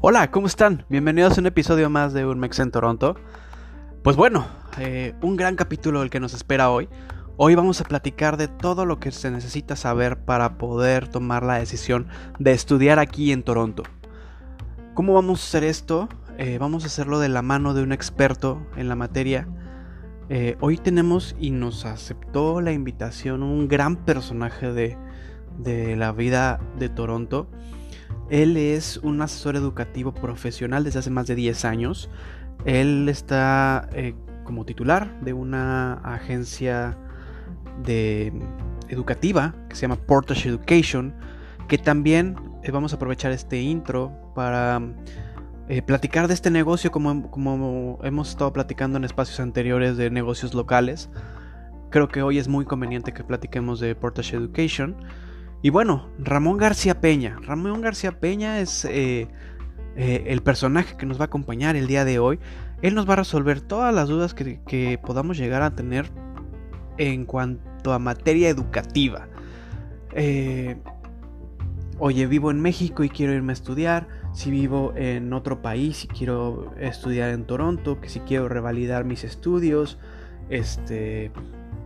Hola, ¿cómo están? Bienvenidos a un episodio más de Urmex en Toronto. Pues bueno, eh, un gran capítulo el que nos espera hoy. Hoy vamos a platicar de todo lo que se necesita saber para poder tomar la decisión de estudiar aquí en Toronto. ¿Cómo vamos a hacer esto? Eh, vamos a hacerlo de la mano de un experto en la materia. Eh, hoy tenemos y nos aceptó la invitación un gran personaje de, de la vida de Toronto. Él es un asesor educativo profesional desde hace más de 10 años. Él está eh, como titular de una agencia de educativa que se llama Portage Education, que también eh, vamos a aprovechar este intro para eh, platicar de este negocio como, como hemos estado platicando en espacios anteriores de negocios locales. Creo que hoy es muy conveniente que platiquemos de Portage Education. Y bueno, Ramón García Peña. Ramón García Peña es eh, eh, el personaje que nos va a acompañar el día de hoy. Él nos va a resolver todas las dudas que, podamos llegar a tener en cuanto a materia educativa. Oye, vivo en México y quiero irme a estudiar. Si vivo en otro país y quiero estudiar en Toronto, que si quiero revalidar mis estudios, este,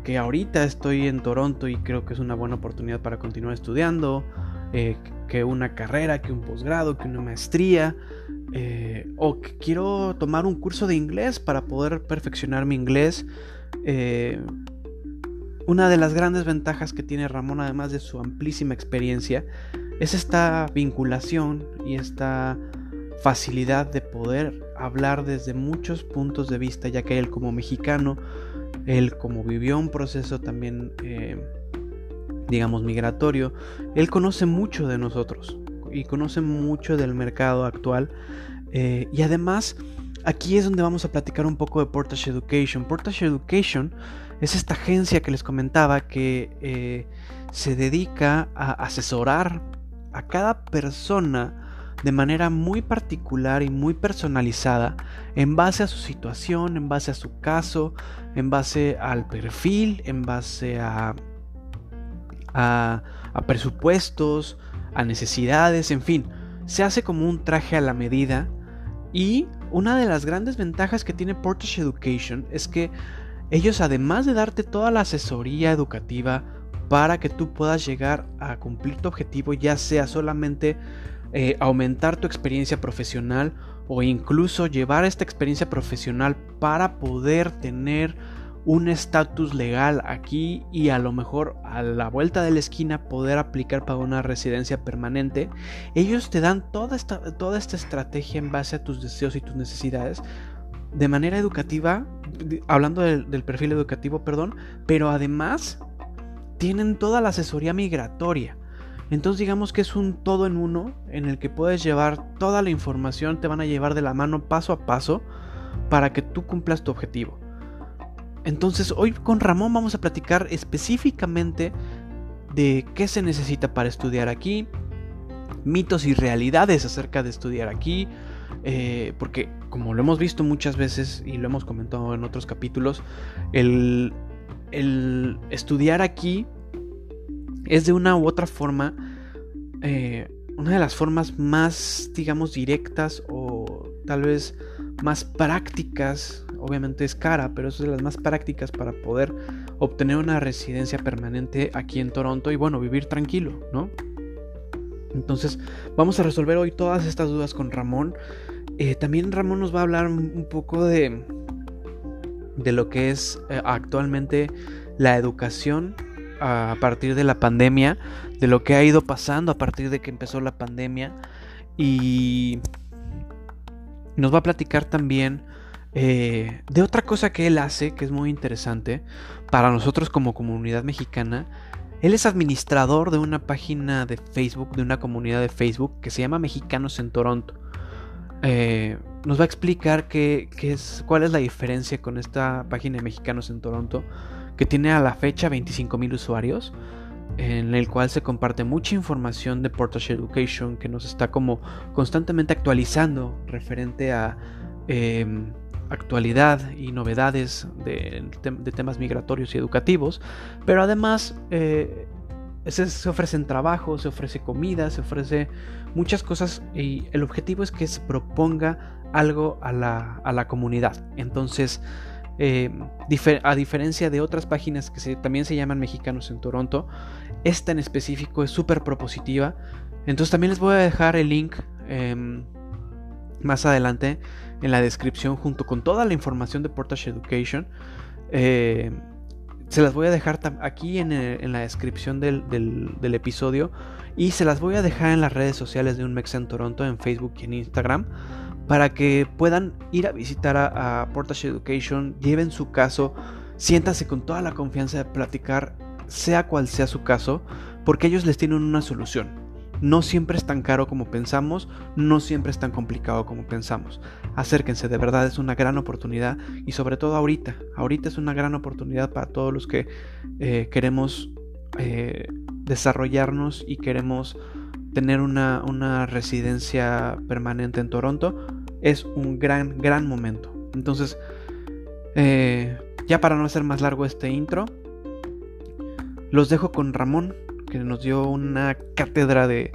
que ahorita estoy en Toronto y creo que es una buena oportunidad para continuar estudiando, eh, que una carrera, que un posgrado, que una maestría, eh, o que quiero tomar un curso de inglés para poder perfeccionar mi inglés. Eh, una de las grandes ventajas que tiene Ramón, además de su amplísima experiencia, es esta vinculación y esta facilidad de poder hablar desde muchos puntos de vista, ya que él como mexicano él como vivió un proceso también, eh, digamos, migratorio, él conoce mucho de nosotros y conoce mucho del mercado actual. Eh, y además, aquí es donde vamos a platicar un poco de Portage Education. Portage Education es esta agencia que les comentaba que eh, se dedica a asesorar a cada persona de manera muy particular y muy personalizada en base a su situación, en base a su caso, en base al perfil, en base a, a, presupuestos, a necesidades, en fin, se hace como un traje a la medida y una de las grandes ventajas que tiene Portage Education es que ellos además de darte toda la asesoría educativa para que tú puedas llegar a cumplir tu objetivo, ya sea solamente eh, aumentar tu experiencia profesional o incluso llevar esta experiencia profesional para poder tener un estatus legal aquí y a lo mejor a la vuelta de la esquina poder aplicar para una residencia permanente, ellos te dan toda esta, toda esta estrategia en base a tus deseos y tus necesidades de manera educativa, hablando del perfil educativo, perdón, pero además tienen toda la asesoría migratoria. Entonces digamos que es un todo en uno en el que puedes llevar toda la información, te van a llevar de la mano paso a paso para que tú cumplas tu objetivo. Entonces hoy con Ramón vamos a platicar específicamente de qué se necesita para estudiar aquí, mitos y realidades acerca de estudiar aquí, eh, porque como lo hemos visto muchas veces y lo hemos comentado en otros capítulos, el, el estudiar aquí es de una u otra forma eh, una de las formas más, digamos, directas o tal vez más prácticas, obviamente es cara, pero es de las más prácticas para poder obtener una residencia permanente aquí en Toronto y bueno, vivir tranquilo, ¿no? Entonces, vamos a resolver hoy todas estas dudas con Ramón. Eh, también Ramón nos va a hablar un poco de, de lo que es eh, actualmente la educación a partir de la pandemia, de lo que ha ido pasando a partir de que empezó la pandemia. Y nos va a platicar también eh, de otra cosa que él hace, que es muy interesante para nosotros como comunidad mexicana. Él es administrador de una página de Facebook, de una comunidad de Facebook que se llama Mexicanos en Toronto. Eh, nos va a explicar qué, es, cuál es la diferencia con esta página de Mexicanos en Toronto que tiene a la fecha 25.000 usuarios, en el cual se comparte mucha información de Portage Education que nos está como constantemente actualizando referente a, em, actualidad y novedades de, temas migratorios y educativos, pero además eh, se, ofrecen trabajos, se ofrece comida, se ofrece muchas cosas y el objetivo es que se proponga algo a la, comunidad. Entonces, eh, a diferencia de otras páginas que también se llaman mexicanos en Toronto, esta en específico es súper propositiva. Entonces también les voy a dejar el link em, más adelante en la descripción junto con toda la información de Portage Education. Eh, se las voy a dejar aquí en, la descripción del, episodio y se las voy a dejar en las redes sociales de un Mex en Toronto, en Facebook y en Instagram, para que puedan ir a visitar a, Portage Education, lleven su caso, siéntase con toda la confianza de platicar, sea cual sea su caso, porque ellos les tienen una solución. No siempre es tan caro como pensamos, no siempre es tan complicado como pensamos. Acérquense, de verdad es una gran oportunidad y sobre todo ahorita, ahorita es una gran oportunidad para todos los que eh, queremos eh, desarrollarnos y queremos tener una, residencia permanente en Toronto. Es un gran, gran momento. Entonces, eh, ya para no hacer más largo este intro, los dejo con Ramón que nos dio una cátedra de,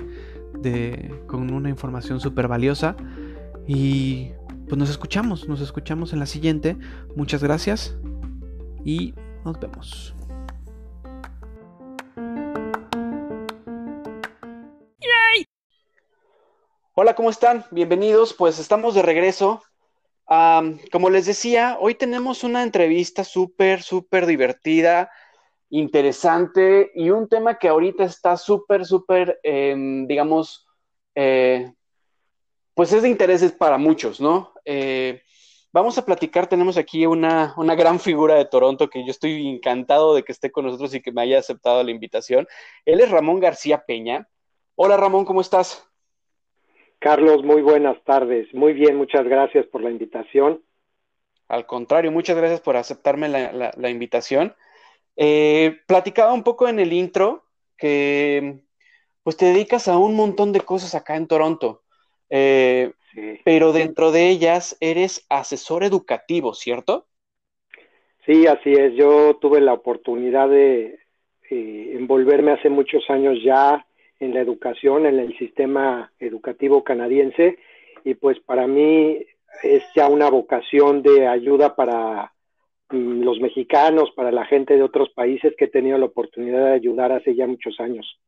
con una información súper valiosa. Y pues nos escuchamos, nos escuchamos en la siguiente. Muchas gracias y nos vemos. Hola, ¿cómo están? Bienvenidos. Pues estamos de regreso. como les decía, hoy tenemos una entrevista súper, súper divertida interesante y un tema que ahorita está súper, súper, em, digamos, eh, pues es de interés para muchos, ¿no? Eh, vamos a platicar, tenemos aquí una, una, gran figura de Toronto que yo estoy encantado de que esté con nosotros y que me haya aceptado la invitación. Él es Ramón García Peña. Hola Ramón, ¿cómo estás? Carlos, muy buenas tardes. Muy bien, muchas gracias por la invitación. Al contrario, muchas gracias por aceptarme la, la invitación. Eh, platicaba un poco en el intro que pues te dedicas a un montón de cosas acá en Toronto, eh, pero dentro de ellas eres asesor educativo, ¿cierto? Sí, así es. Yo tuve la oportunidad de eh, envolverme hace muchos años ya en la educación, en el sistema educativo canadiense, y pues para mí es ya una vocación de ayuda para Mm, los mexicanos, para la gente de otros países que he tenido la oportunidad de ayudar hace ya muchos años.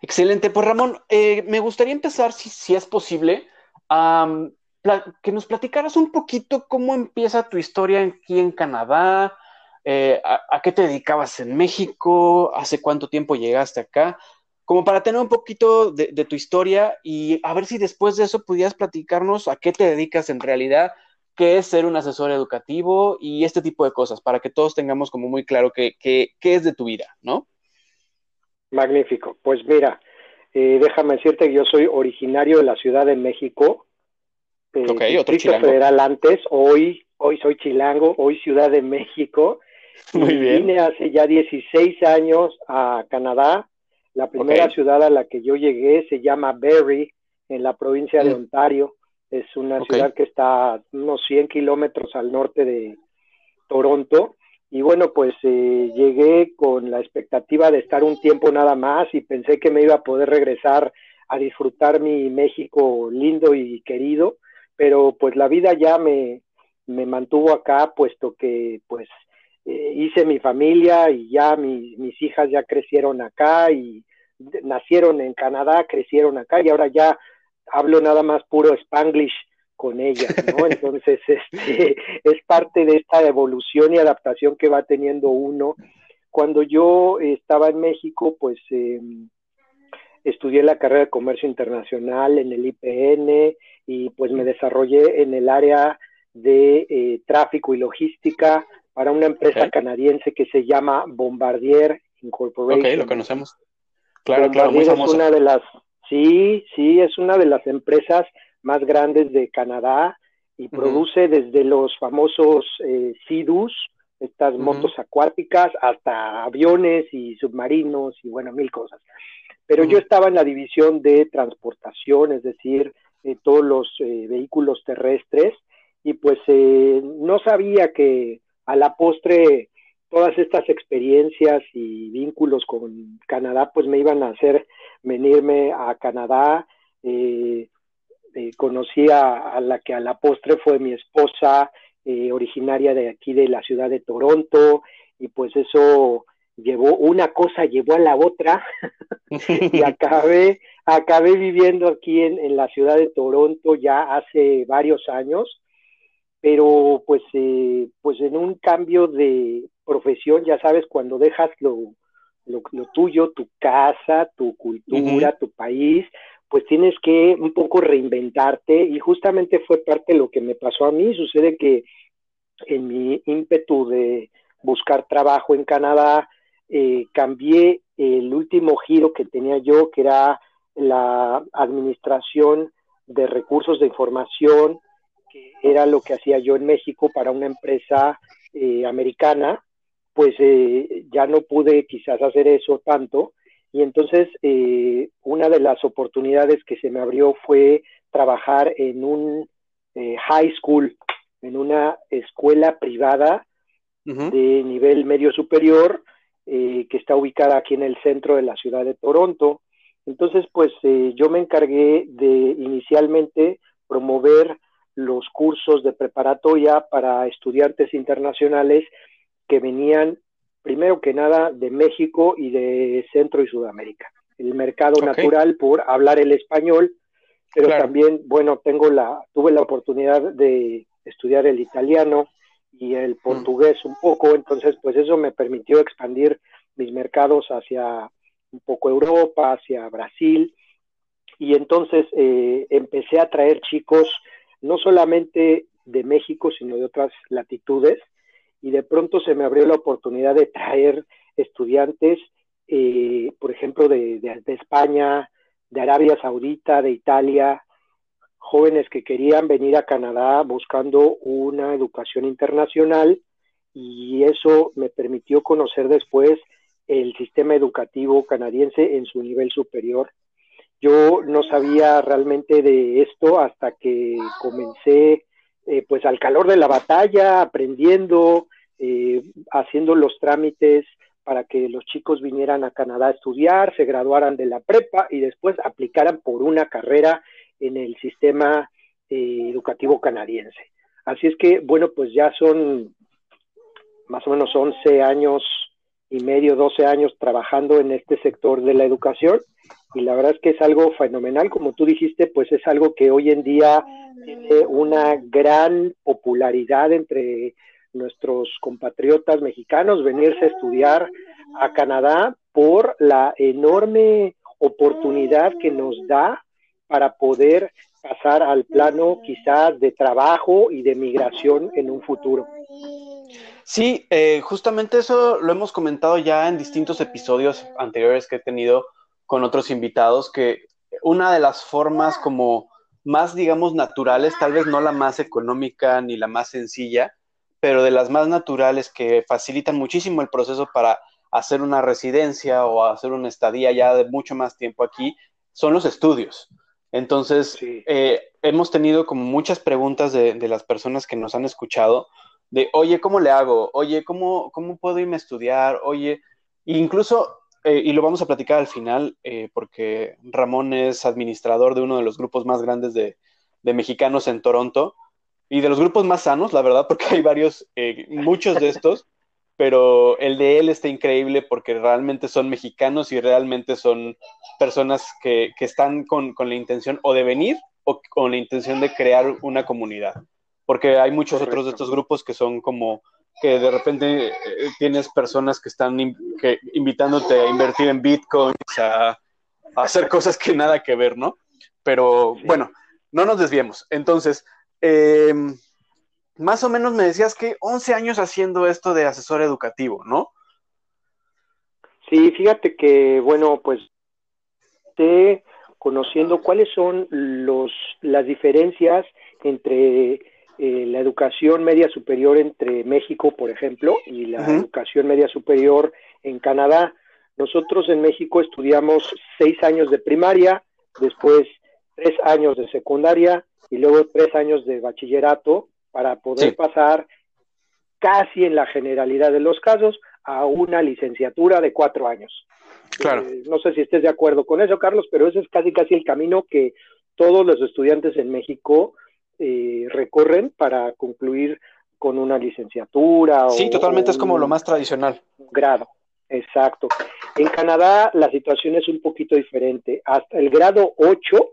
Excelente. Pues Ramón, eh, me gustaría empezar, si, es posible, que nos platicaras un poquito cómo empieza tu historia aquí en Canadá, eh, a, qué te dedicabas en México, hace cuánto tiempo llegaste acá, como para tener un poquito de, de tu historia y a ver si después de eso pudieras platicarnos a qué te dedicas en realidad, qué es ser un asesor educativo y este tipo de cosas, para que todos tengamos como muy claro qué, es de tu vida, ¿no? Magnífico. Pues mira, eh, déjame decirte que yo soy originario de la Ciudad de México. Eh, ok, otro chilango. Federal antes, hoy, hoy soy chilango, hoy Ciudad de México. Muy bien. Vine hace ya 16 años a Canadá. La primera ciudad a la que yo llegué se llama Barrie, en la provincia de mm. Ontario. Es una ciudad que está unos 100 kilómetros al norte de Toronto. Y bueno, pues eh, llegué con la expectativa de estar un tiempo nada más y pensé que me iba a poder regresar a disfrutar mi México lindo y querido, pero pues la vida ya me, me mantuvo acá, puesto que pues eh, hice mi familia y ya mis hijas ya crecieron acá y nacieron en Canadá, crecieron acá y ahora ya hablo nada más puro spanglish con ellas, ¿no? Entonces, este, es parte de esta evolución y adaptación que va teniendo uno. Cuando yo estaba en México, pues em, estudié la carrera de comercio internacional en el IPN y pues me desarrollé en el área de eh, tráfico y logística para una empresa canadiense que se llama Bombardier Incorporated. Ok, lo conocemos. Claro, claro, muy famosa. Es una de las Sí, sí, es una de las empresas más grandes de Canadá y produce desde los famosos eh, estas motos acuáticas, hasta aviones y submarinos y bueno, mil cosas. Pero yo estaba en la división de transportación, es decir, de todos los eh, vehículos terrestres y pues eh, no sabía que a la postre todas estas experiencias y vínculos con Canadá pues me iban a hacer venirme a Canadá. Eh, eh, conocí a, la que a la postre fue mi esposa, originaria de aquí de la ciudad de Toronto, y pues eso llevó una cosa, llevó a la otra, y acabé, acabé viviendo aquí en, en, la ciudad de Toronto ya hace varios años, pero pues, eh, pues en un cambio de profesión, ya sabes, cuando dejas lo, lo, tuyo, tu casa, tu cultura, tu país, pues tienes que un poco reinventarte. Y justamente fue parte de lo que me pasó a mí. Sucede que en mi ímpetu de buscar trabajo en Canadá, eh, cambié el último giro que tenía yo, que era la administración de recursos de información, que era lo que hacía yo en México para una empresa eh, americana, pues eh, ya no pude quizás hacer eso tanto. Y entonces una de las oportunidades que se me abrió fue trabajar en un high school, en una escuela privada de nivel medio superior, eh, que está ubicada aquí en el centro de la ciudad de Toronto. Entonces, pues eh, yo me encargué de inicialmente promover los cursos de preparatoria para estudiantes internacionales que venían, primero que nada, de México y de Centro y Sudamérica. El mercado natural por hablar el español, pero también, bueno, tengo la, tuve la oportunidad de estudiar el italiano, y el mm. portugués un poco, entonces pues eso me permitió expandir mis mercados hacia un poco Europa, hacia Brasil, y entonces eh, empecé a traer chicos no solamente de México, sino de otras latitudes, y de pronto se me abrió la oportunidad de traer estudiantes, eh, por ejemplo, de, de España, de Arabia Saudita, de Italia, jóvenes que querían venir a Canadá buscando una educación internacional y eso me permitió conocer después el sistema educativo canadiense en su nivel superior. Yo no sabía realmente de esto hasta que comencé eh, pues al calor de la batalla, aprendiendo, eh, haciendo los trámites para que los chicos vinieran a Canadá a estudiar, se graduaran de la prepa y después aplicaran por una carrera en el sistema eh, educativo canadiense. Así es que, bueno, pues ya son más o menos 11 años y medio, 12 años trabajando en este sector de la educación y la verdad es que es algo fenomenal, como tú dijiste, pues es algo que hoy en día tiene una gran popularidad entre nuestros compatriotas mexicanos, venirse a estudiar a Canadá por la enorme oportunidad que nos da para poder pasar al plano quizás de trabajo y de migración en un futuro. Sí, eh, justamente eso lo hemos comentado ya en distintos episodios anteriores que he tenido con otros invitados, que una de las formas como más, digamos, naturales, tal vez no la más económica ni la más sencilla, pero de las más naturales que facilitan muchísimo el proceso para hacer una residencia o hacer una estadía ya de mucho más tiempo aquí, son los estudios. Entonces, eh, hemos tenido como muchas preguntas de, las personas que nos han escuchado, de, oye, ¿cómo le hago? Oye, ¿cómo, cómo puedo irme a estudiar? Oye, incluso, eh, y lo vamos a platicar al final, eh, porque Ramón es administrador de uno de los grupos más grandes de, de, mexicanos en Toronto, y de los grupos más sanos, la verdad, porque hay varios, muchos de estos pero el de él está increíble porque realmente son mexicanos y realmente son personas que, están con, la intención o de venir o con la intención de crear una comunidad. Porque hay muchos otros de estos grupos que son como que de repente eh, tienes personas que están invitándote a invertir en bitcoins, a, hacer cosas que nada que ver, ¿no? Pero bueno, no nos desviemos. Entonces, eh, más o menos me decías que 11 años haciendo esto de asesor educativo, ¿no? Sí, fíjate que, bueno, pues te conociendo cuáles son los, las diferencias entre eh, la educación media superior entre México, por ejemplo, y la educación media superior en Canadá. Nosotros en México estudiamos seis años de primaria, después tres años de secundaria y luego tres años de bachillerato para poder pasar casi en la generalidad de los casos a una licenciatura de cuatro años. Claro. Eh, no sé si estés de acuerdo con eso, Carlos, pero ese es casi casi el camino que todos los estudiantes en México eh, recorren para concluir con una licenciatura. Sí, totalmente es como lo más tradicional. Grado, exacto. En Canadá la situación es un poquito diferente. Hasta el grado 8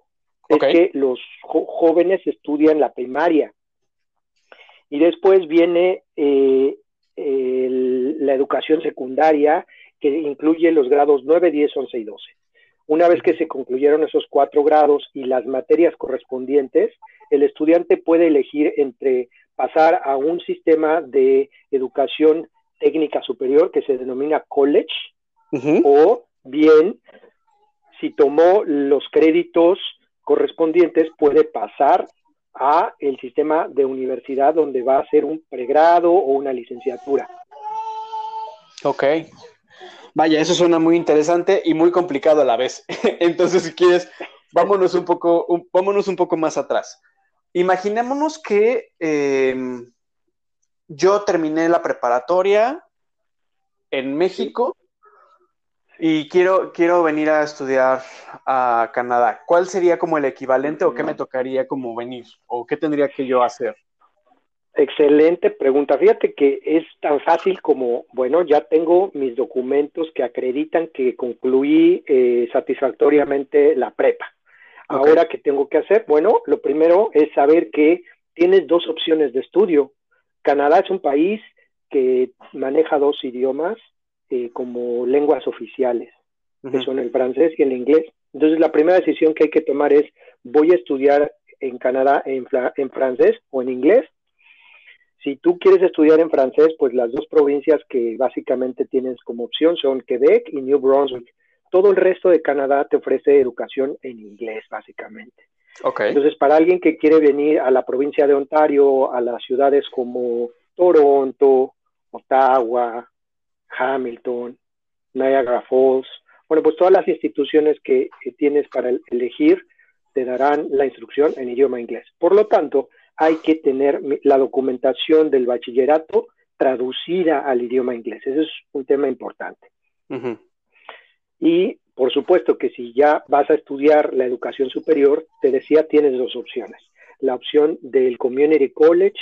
es que los jóvenes estudian la primaria. Y después viene eh, la educación secundaria, que incluye los grados 9, 10, 11 y 12. Una vez que se concluyeron esos cuatro grados y las materias correspondientes, el estudiante puede elegir entre pasar a un sistema de educación técnica superior que se denomina college, o bien, si tomó los créditos correspondientes, puede pasar a el sistema de universidad donde va a hacer un pregrado o una licenciatura. Ok. Vaya, eso suena muy interesante y muy complicado a la vez. Entonces, si quieres, vámonos un poco, vámonos un poco más atrás. Imaginémonos que em, yo terminé la preparatoria en México y quiero, quiero venir a estudiar a Canadá. ¿Cuál sería como el equivalente o qué me tocaría como venir? ¿O qué tendría que yo hacer? Excelente pregunta. Fíjate que es tan fácil como, bueno, ya tengo mis documentos que acreditan que concluí eh, satisfactoriamente la prepa. Ahora, ¿qué tengo que hacer? Bueno, lo primero es saber que tienes dos opciones de estudio. Canadá es un país que maneja dos idiomas, eh, como lenguas oficiales, que son el francés y el inglés. Entonces, la primera decisión que hay que tomar es, ¿voy a estudiar en Canadá en, en francés o en inglés? Si tú quieres estudiar en francés, pues las dos provincias que básicamente tienes como opción son Quebec y New Brunswick. Todo el resto de Canadá te ofrece educación en inglés, básicamente. Okay. Entonces, para alguien que quiere venir a la provincia de Ontario, a las ciudades como Toronto, Ottawa, Hamilton, Niagara Falls. Bueno, pues todas las instituciones que, tienes para elegir te darán la instrucción en idioma inglés. Por lo tanto, hay que tener la documentación del bachillerato traducida al idioma inglés. Ese es un tema importante. Y por supuesto que si ya vas a estudiar la educación superior, te decía, tienes dos opciones. La opción del Community College,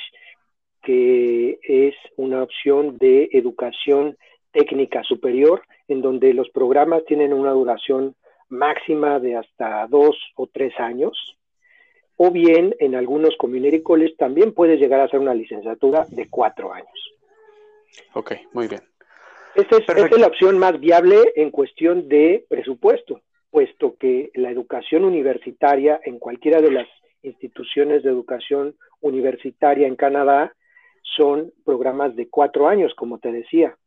que es una opción de educación técnica superior, en donde los programas tienen una duración máxima de hasta dos o tres años, o bien en algunos community colleges también puedes llegar a hacer una licenciatura de cuatro años. Ok, muy bien. Esta es, la opción más viable en cuestión de presupuesto, puesto que la educación universitaria en cualquiera de las instituciones de educación universitaria en Canadá son programas de cuatro años, como te decía.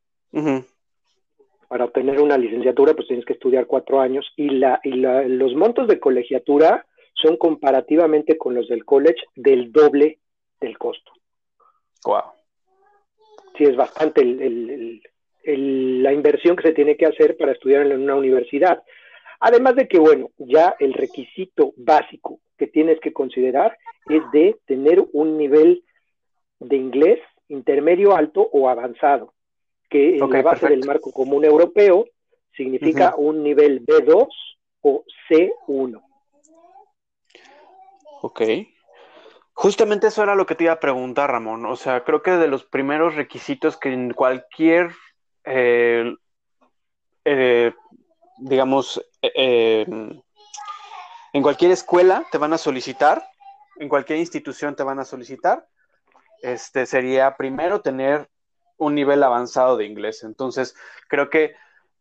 Para obtener una licenciatura, pues tienes que estudiar cuatro años y, la, y los montos de colegiatura son comparativamente con los del college del doble del costo. Wow. Sí, es bastante la inversión que se tiene que hacer para estudiar en una universidad. Además de que, bueno, ya el requisito básico que tienes que considerar es de tener un nivel de inglés intermedio alto o avanzado que en la base del marco común europeo significa un nivel B2 o C1. Ok. Justamente eso era lo que te iba a preguntar, Ramón. O sea, creo que de los primeros requisitos que en cualquier, eh, eh, digamos, eh, en cualquier escuela te van a solicitar, en cualquier institución te van a solicitar, este sería primero tener un nivel avanzado de inglés. Entonces, creo que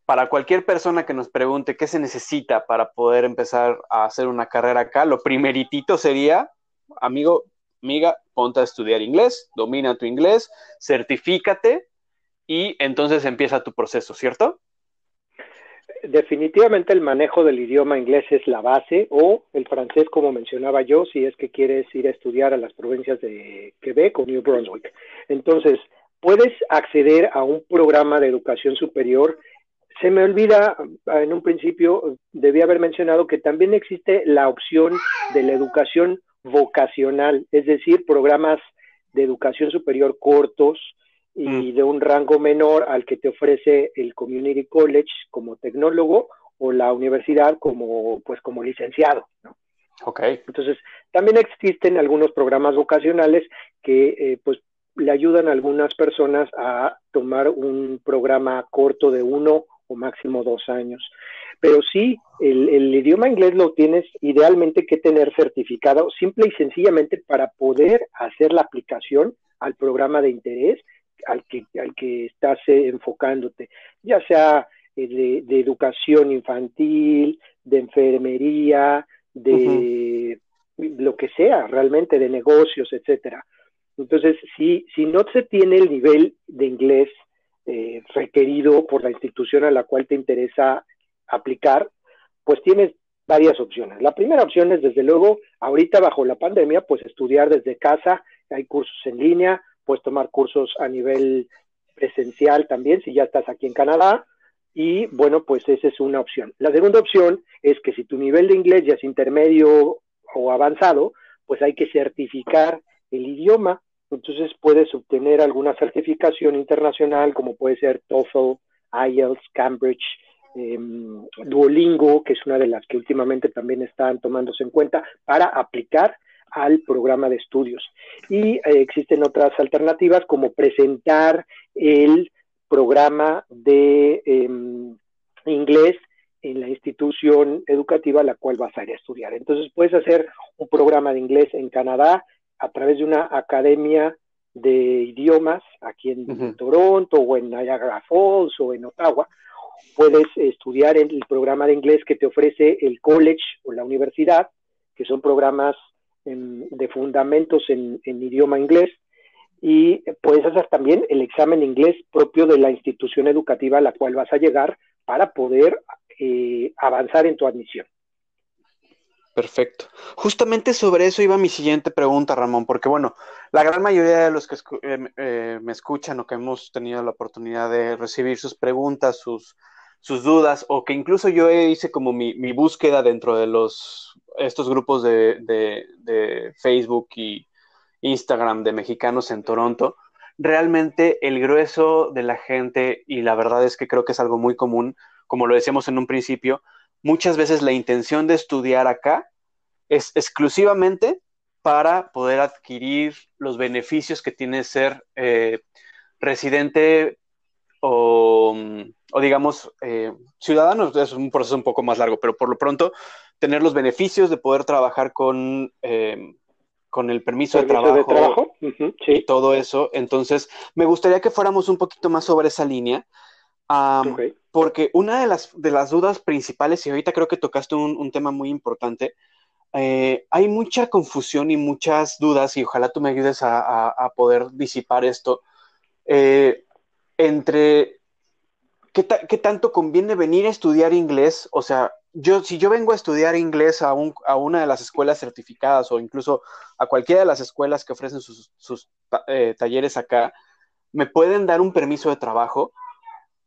para cualquier persona que nos pregunte qué se necesita para poder empezar a hacer una carrera acá, lo primeritito sería, amigo, amiga, ponte a estudiar inglés, domina tu inglés, certifícate y entonces empieza tu proceso, ¿cierto? Definitivamente el manejo del idioma inglés es la base o el francés, como mencionaba yo, si es que quieres ir a estudiar a las provincias de Quebec o New Brunswick. Entonces, puedes acceder a un programa de educación superior. Se me olvida, en un principio debía haber mencionado que también existe la opción de la educación vocacional, es decir, programas de educación superior cortos y mm. de un rango menor al que te ofrece el Community College como tecnólogo o la universidad como, pues, como licenciado, ¿no? Okay. Entonces, también existen algunos programas vocacionales que, eh, pues, le ayudan a algunas personas a tomar un programa corto de uno o máximo dos años. Pero sí, el, el, idioma inglés lo tienes idealmente que tener certificado simple y sencillamente para poder hacer la aplicación al programa de interés al que, al que estás eh, enfocándote, ya sea eh, de, educación infantil, de enfermería, de lo que sea, realmente de negocios, etcétera. Entonces, si, si no se tiene el nivel de inglés eh, requerido por la institución a la cual te interesa aplicar, pues tienes varias opciones. La primera opción es, desde luego, ahorita bajo la pandemia, pues estudiar desde casa, hay cursos en línea, puedes tomar cursos a nivel presencial también, si ya estás aquí en Canadá, y bueno, pues esa es una opción. La segunda opción es que si tu nivel de inglés ya es intermedio o avanzado, pues hay que certificar el idioma, entonces puedes obtener alguna certificación internacional como puede ser TOEFL, IELTS, Cambridge, em, Duolingo, que es una de las que últimamente también están tomándose en cuenta para aplicar al programa de estudios. Y eh, existen otras alternativas como presentar el programa de em, inglés en la institución educativa a la cual vas a ir a estudiar. Entonces puedes hacer un programa de inglés en Canadá a través de una academia de idiomas aquí en Toronto o en Niagara Falls o en Ottawa. Puedes estudiar el programa de inglés que te ofrece el college o la universidad, que son programas de fundamentos en, idioma inglés y puedes hacer también el examen inglés propio de la institución educativa a la cual vas a llegar para poder eh, avanzar en tu admisión. Perfecto. Justamente sobre eso iba mi siguiente pregunta, Ramón, porque bueno, la gran mayoría de los que eh, eh, me escuchan o que hemos tenido la oportunidad de recibir sus preguntas, sus, sus dudas, o que incluso yo hice como mi, mi búsqueda dentro de los estos grupos de, de, Facebook y Instagram de mexicanos en Toronto, realmente el grueso de la gente, y la verdad es que creo que es algo muy común, como lo decíamos en un principio, muchas veces la intención de estudiar acá es exclusivamente para poder adquirir los beneficios que tiene ser eh, residente o, digamos eh, ciudadano. Es un proceso un poco más largo, pero por lo pronto tener los beneficios de poder trabajar con, eh, con el permiso, de trabajo, y todo eso. Entonces, me gustaría que fuéramos un poquito más sobre esa línea, porque una de las, de las dudas principales, y ahorita creo que tocaste un, tema muy importante, eh, hay mucha confusión y muchas dudas, y ojalá tú me ayudes a, poder disipar esto, eh, entre qué, qué tanto conviene venir a estudiar inglés, o sea, yo, si yo vengo a estudiar inglés a, a, una de las escuelas certificadas o incluso a cualquiera de las escuelas que ofrecen sus, eh, talleres acá, ¿me pueden dar un permiso de trabajo?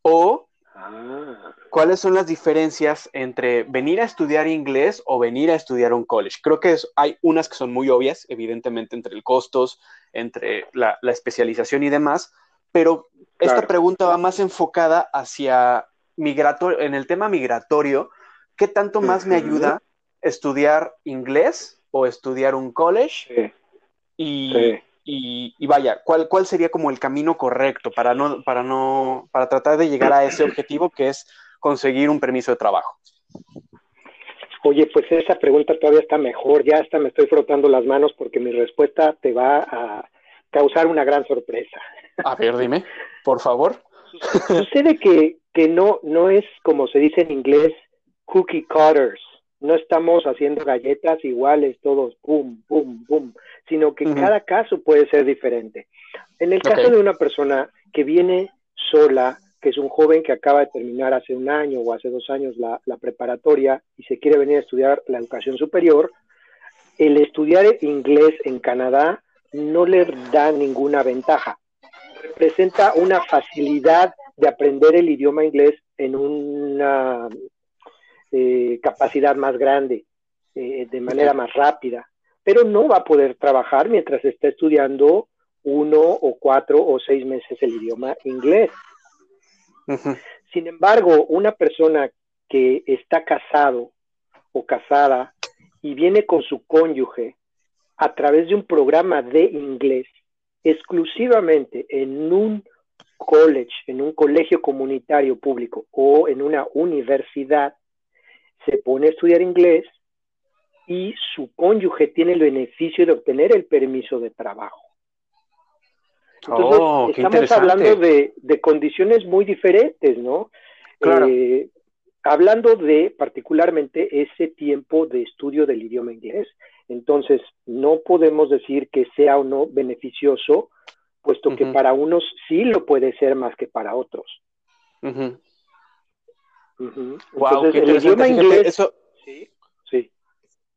¿O ah. cuáles son las diferencias entre venir a estudiar inglés o venir a estudiar un college? Creo que hay unas que son muy obvias, evidentemente, entre el costos, entre la, especialización y demás, pero esta pregunta va más enfocada hacia migratorio, en el tema migratorio, ¿qué tanto más me ayuda estudiar inglés o estudiar un college? Y, vaya, ¿cuál, ¿cuál sería como el camino correcto para no, para no, para tratar de llegar a ese objetivo que es conseguir un permiso de trabajo? Oye, pues esa pregunta todavía está mejor, ya hasta me estoy frotando las manos porque mi respuesta te va a causar una gran sorpresa. A ver, dime, por favor. Sucede que, que no, no es como se dice en inglés, cookie cutters. No estamos haciendo galletas iguales, todos, boom, boom, boom, sino que cada caso puede ser diferente. En el caso de una persona que viene sola, que es un joven que acaba de terminar hace un año o hace dos años la, la preparatoria y se quiere venir a estudiar la educación superior, el estudiar inglés en Canadá no le da ninguna ventaja. Representa una facilidad de aprender el idioma inglés en una eh, capacidad más grande, eh, de manera más rápida, pero no va a poder trabajar mientras está estudiando uno o cuatro o seis meses el idioma inglés. Sin embargo, una persona que está casado o casada y viene con su cónyuge a través de un programa de inglés exclusivamente en un college, en un colegio comunitario público o en una universidad, se pone a estudiar inglés y su cónyuge tiene el beneficio de obtener el permiso de trabajo. Entonces, oh, estamos hablando de, condiciones muy diferentes, ¿no? Claro. Eh, hablando de particularmente ese tiempo de estudio del idioma inglés. Entonces, no podemos decir que sea o no beneficioso, puesto que para unos sí lo puede ser más que para otros. Entonces, el idioma inglés... Eso... Sí, sí.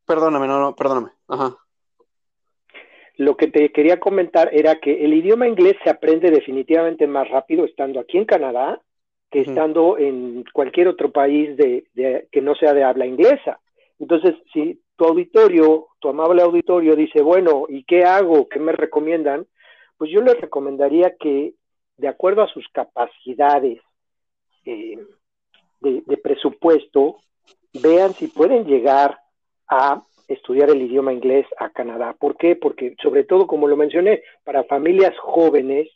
Perdóname, no, no, perdóname. Ajá. Lo que te quería comentar era que el idioma inglés se aprende definitivamente más rápido estando aquí en Canadá que estando en cualquier otro país de, que no sea de habla inglesa. Entonces, si tu auditorio, tu amable auditorio dice, bueno, ¿y qué hago? ¿Qué me recomiendan? Pues yo les recomendaría que, de acuerdo a sus capacidades eh, de presupuesto, vean si pueden llegar a estudiar el idioma inglés a Canadá. ¿Por qué? Porque sobre todo, como lo mencioné, para familias jóvenes,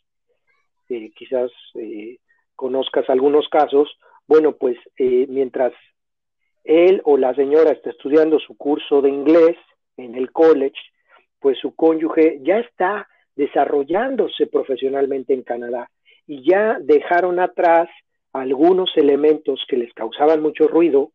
eh, quizás eh, conozcas algunos casos, bueno, pues eh, mientras él o la señora está estudiando su curso de inglés en el college, pues su cónyuge ya está desarrollándose profesionalmente en Canadá y ya dejaron atrás algunos elementos que les causaban mucho ruido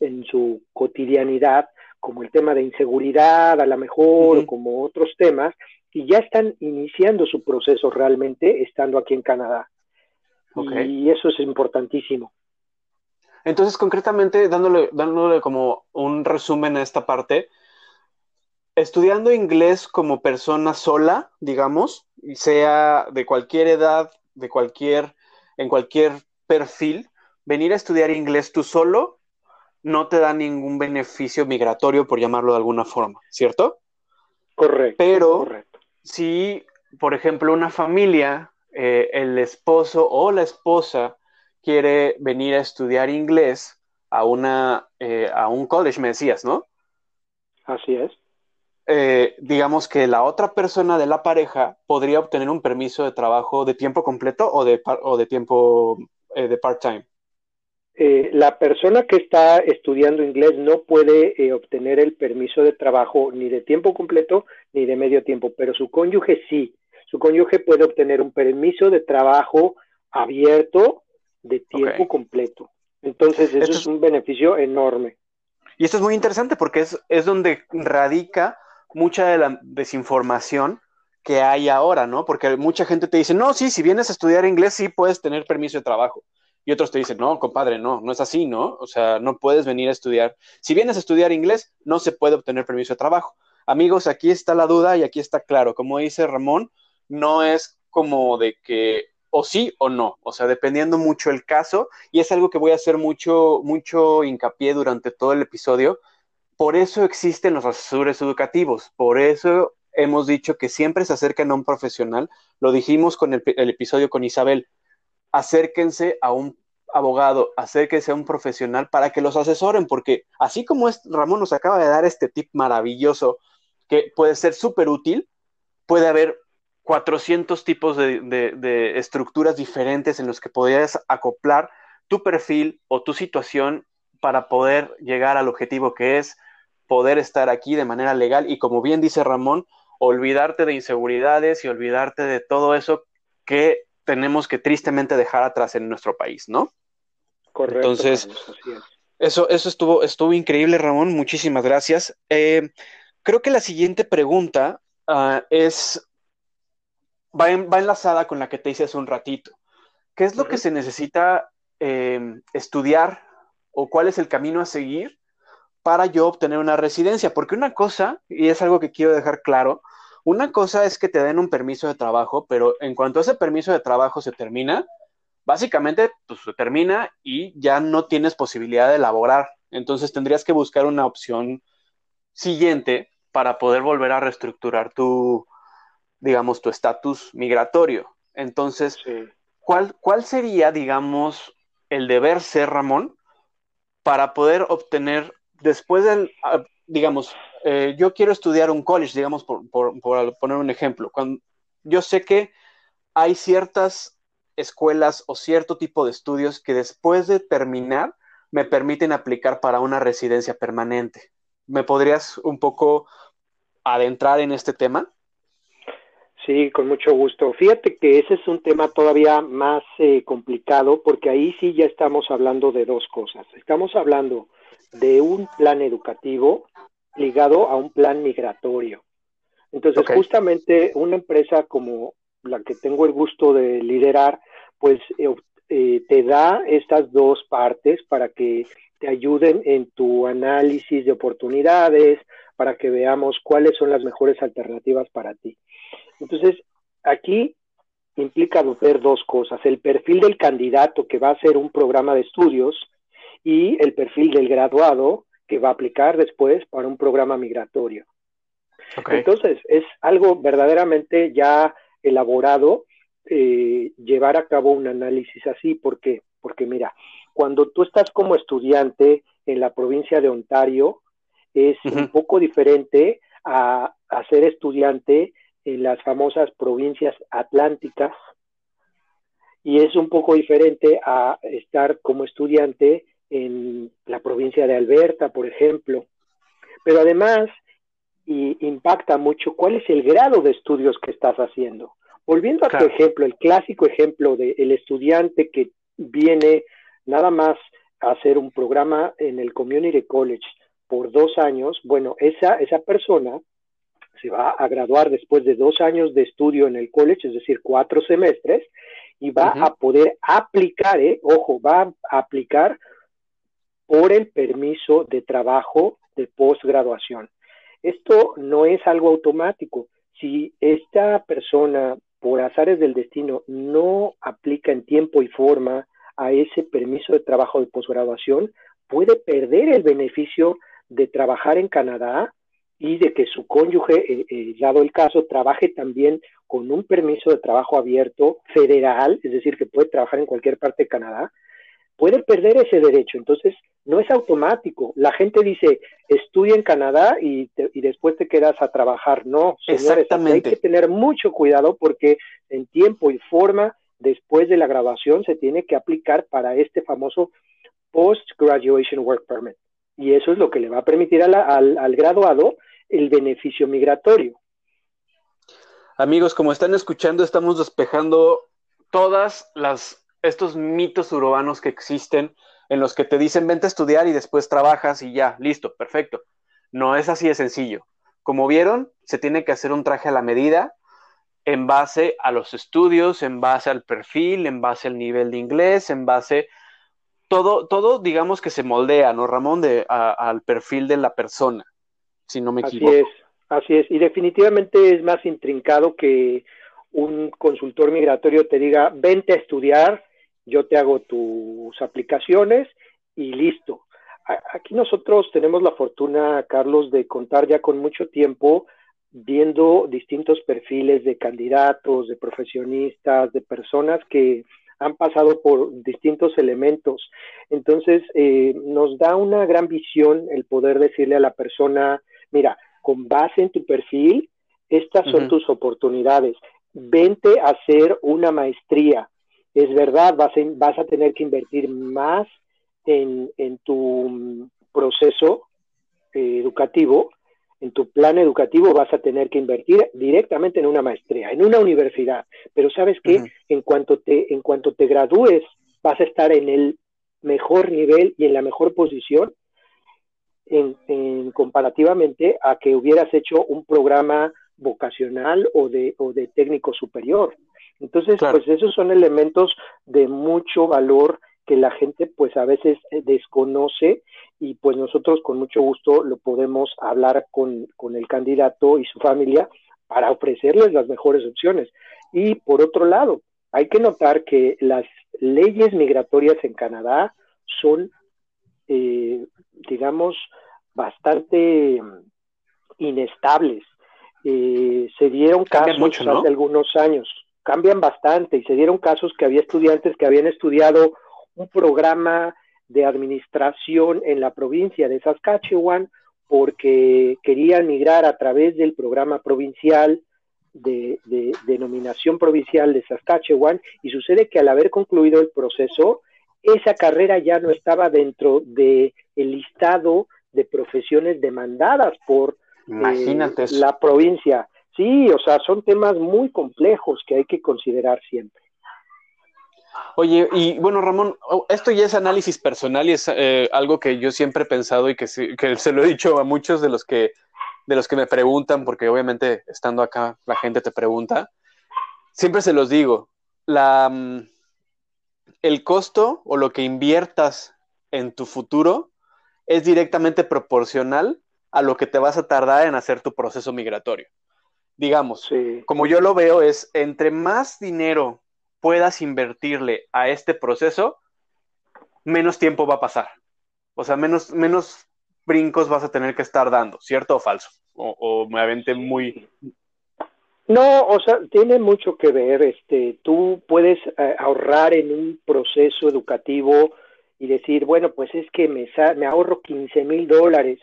en su cotidianidad, como el tema de inseguridad, a lo mejor, o como otros temas, y ya están iniciando su proceso realmente estando aquí en Canadá. Y eso es importantísimo. Entonces, concretamente, dándole, dándole como un resumen a esta parte, estudiando inglés como persona sola, digamos, sea de cualquier edad, de cualquier, en cualquier perfil, venir a estudiar inglés tú solo no te da ningún beneficio migratorio, por llamarlo de alguna forma, ¿cierto? Correcto. Pero si, por ejemplo, una familia eh, el esposo o la esposa quiere venir a estudiar inglés a, una, eh, a un college, me decías, ¿no? Así es. Eh, digamos que la otra persona de la pareja podría obtener un permiso de trabajo de tiempo completo o de, o de tiempo de part-time. la persona que está estudiando inglés no puede obtener el permiso de trabajo ni de tiempo completo ni de medio tiempo, pero su cónyuge sí su cónyuge puede obtener un permiso de trabajo abierto de tiempo completo. Entonces, eso es un beneficio enorme. Y esto es muy interesante porque es, es donde radica mucha de la desinformación que hay ahora, ¿no? Porque mucha gente te dice, no, sí, si vienes a estudiar inglés, sí puedes tener permiso de trabajo. Y otros te dicen, no, compadre, no, no es así, ¿no? O sea, no puedes venir a estudiar. Si vienes a estudiar inglés, no se puede obtener permiso de trabajo. Amigos, aquí está la duda y aquí está claro. Como dice Ramón, no es como de que o sí o no, o sea, dependiendo mucho el caso, y es algo que voy a hacer mucho, mucho hincapié durante todo el episodio. Por eso existen los asesores educativos, por eso hemos dicho que siempre se acerquen a un profesional, lo dijimos con el, episodio con Isabel, acérquense a un abogado, acérquense a un profesional para que los asesoren, porque así como es, Ramón nos acaba de dar este tip maravilloso que puede ser súper útil, puede haber 400 tipos de, estructuras diferentes en los que podrías acoplar tu perfil o tu situación para poder llegar al objetivo que es poder estar aquí de manera legal. Y como bien dice Ramón, olvidarte de inseguridades y olvidarte de todo eso que tenemos que tristemente dejar atrás en nuestro país, ¿no? Correcto. Entonces, eso, eso estuvo, estuvo increíble, Ramón. Muchísimas gracias. Eh, creo que la siguiente pregunta ah, es va, enlazada con la que te hice hace un ratito. ¿Qué es lo que se necesita em, estudiar o cuál es el camino a seguir para yo obtener una residencia? Porque una cosa, y es algo que quiero dejar claro, una cosa es que te den un permiso de trabajo, pero en cuanto ese permiso de trabajo se termina, básicamente pues, se termina y ya no tienes posibilidad de elaborar. Entonces tendrías que buscar una opción siguiente para poder volver a reestructurar tu, digamos, tu estatus migratorio. Entonces, ¿cuál, ¿cuál sería, digamos, el deber ser, Ramón, para poder obtener, después del, ah, digamos, eh, yo quiero estudiar un college, digamos, por, poner un ejemplo. Cuando, yo sé que hay ciertas escuelas o cierto tipo de estudios que después de terminar me permiten aplicar para una residencia permanente. ¿Me podrías un poco adentrar en este tema? Sí, con mucho gusto. Fíjate que ese es un tema todavía más eh, complicado porque ahí sí ya estamos hablando de dos cosas. Estamos hablando de un plan educativo ligado a un plan migratorio. Entonces, justamente una empresa como la que tengo el gusto de liderar, pues eh, eh, te da estas dos partes para que te ayuden en tu análisis de oportunidades, para que veamos cuáles son las mejores alternativas para ti. Entonces, aquí implica ver dos cosas, el perfil del candidato que va a hacer un programa de estudios y el perfil del graduado que va a aplicar después para un programa migratorio. Entonces, es algo verdaderamente ya elaborado eh, llevar a cabo un análisis así. ¿Por qué? Porque mira, cuando tú estás como estudiante en la provincia de Ontario, es un poco diferente a, a, ser estudiante en las famosas provincias atlánticas y es un poco diferente a estar como estudiante en la provincia de Alberta, por ejemplo. Pero además, y impacta mucho cuál es el grado de estudios que estás haciendo. Volviendo a tu ejemplo, el clásico ejemplo del estudiante que viene nada más a hacer un programa en el Community College por dos años, bueno, esa, esa persona se va a graduar después de dos años de estudio en el college, es decir, cuatro semestres, y va a poder aplicar, eh, ojo, va a aplicar por el permiso de trabajo de posgraduación. Esto no es algo automático. Si esta persona, por azares del destino, no aplica en tiempo y forma a ese permiso de trabajo de posgraduación, puede perder el beneficio de trabajar en Canadá y de que su cónyuge, eh, eh, dado el caso, trabaje también con un permiso de trabajo abierto federal, es decir, que puede trabajar en cualquier parte de Canadá, puede perder ese derecho. Entonces, no es automático. La gente dice, estudia en Canadá y, después te quedas a trabajar. No, señores, hay que tener mucho cuidado porque en tiempo y forma, después de la grabación, se tiene que aplicar para este famoso Post-Graduation Work Permit. Y eso es lo que le va a permitir al, al graduado el beneficio migratorio. Amigos, como están escuchando, estamos despejando todas las estos mitos urbanos que existen en los que te dicen vente a estudiar y después trabajas y ya, listo, perfecto. No es así de sencillo. Como vieron, se tiene que hacer un traje a la medida en base a los estudios, en base al perfil, en base al nivel de inglés, en base todo, todo digamos que se moldea, ¿no, Ramón? De, al perfil de la persona, si no me equivoco. Así es, así es. Y definitivamente es más intrincado que un consultor migratorio te diga, vente a estudiar yo te hago tus aplicaciones y listo. Aquí nosotros tenemos la fortuna, Carlos, de contar ya con mucho tiempo viendo distintos perfiles de candidatos, de profesionistas, de personas que han pasado por distintos elementos. Entonces, eh, nos da una gran visión el poder decirle a la persona, mira, con base en tu perfil, estas son tus oportunidades. Vente a hacer una maestría, es verdad, vas a, vas a tener que invertir más en, tu proceso eh, educativo, en tu plan educativo vas a tener que invertir directamente en una maestría, en una universidad. Pero sabes que en cuanto te en cuanto te gradúes vas a estar en el mejor nivel y en la mejor posición en, comparativamente a que hubieras hecho un programa vocacional o de, o de técnico superior. Entonces, pues esos son elementos de mucho valor que la gente pues a veces eh, desconoce y pues nosotros con mucho gusto lo podemos hablar con, con el candidato y su familia para ofrecerles las mejores opciones. Y por otro lado, hay que notar que las leyes migratorias en Canadá son, eh, digamos, bastante inestables. eh, se dieron casos hace algunos años, cambian bastante y se dieron casos que había estudiantes que habían estudiado un programa de administración en la provincia de Saskatchewan porque querían migrar a través del programa provincial de, denominación provincial de Saskatchewan y sucede que al haber concluido el proceso, esa carrera ya no estaba dentro del listado de profesiones demandadas por Imagínate eh, la provincia. Sí, o sea, son temas muy complejos que hay que considerar siempre. Oye, y bueno, Ramón, oh, esto ya es análisis personal y es eh, algo que yo siempre he pensado y que, que se lo he dicho a muchos de los que de los que me preguntan, porque obviamente estando acá la gente te pregunta. Siempre se los digo, la, mm, el costo o lo que inviertas en tu futuro es directamente proporcional a lo que te vas a tardar en hacer tu proceso migratorio. Digamos, como yo lo veo, es entre más dinero puedas invertirle a este proceso, menos tiempo va a pasar. O sea, menos, menos brincos vas a tener que estar dando, ¿cierto o falso? O, me aventé muy... No, o sea, tiene mucho que ver, este, tú puedes eh, ahorrar en un proceso educativo y decir, bueno, pues es que me, me ahorro 15 mil dólares,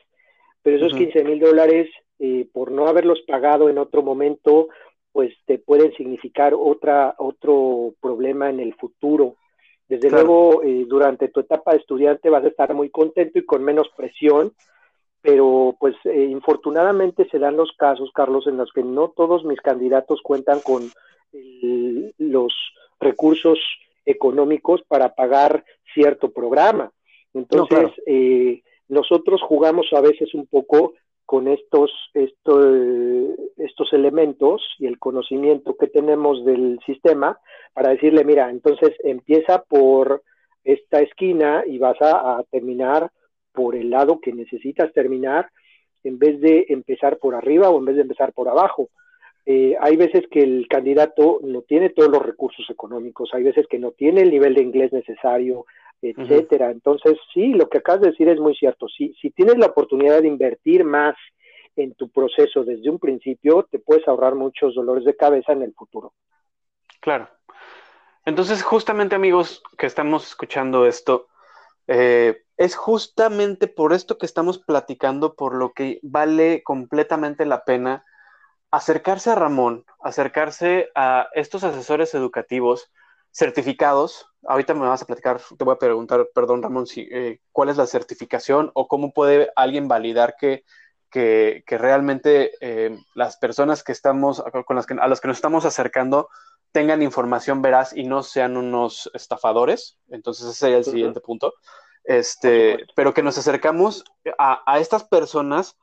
pero esos 15 mil dólares, eh, por no haberlos pagado en otro momento, pues te pueden significar otra, otro problema en el futuro. Desde luego, eh, durante tu etapa de estudiante vas a estar muy contento y con menos presión, pero pues eh, infortunadamente se dan los casos, Carlos, en los que no todos mis candidatos cuentan con los recursos económicos para pagar cierto programa. Entonces, eh, nosotros jugamos a veces un poco con estos, estos, estos elementos y el conocimiento que tenemos del sistema para decirle, mira, entonces empieza por esta esquina y vas a, terminar por el lado que necesitas terminar en vez de empezar por arriba o en vez de empezar por abajo. Eh, hay veces que el candidato no tiene todos los recursos económicos, hay veces que no tiene el nivel de inglés necesario, etcétera. Entonces, sí, lo que acabas de decir es muy cierto. Si, si tienes la oportunidad de invertir más en tu proceso desde un principio, te puedes ahorrar muchos dolores de cabeza en el futuro. Claro. Entonces, justamente, amigos, que estamos escuchando esto, eh, es justamente por esto que estamos platicando, por lo que vale completamente la pena acercarse a Ramón, acercarse a estos asesores educativos certificados ahorita me vas a platicar, te voy a preguntar, perdón Ramón, si, eh, cuál es la certificación o cómo puede alguien validar que, que, realmente eh, las personas que estamos, con las que, a las que nos estamos acercando tengan información veraz y no sean unos estafadores. Entonces ese sería el siguiente punto. Este, pero que nos acercamos a, a estas personas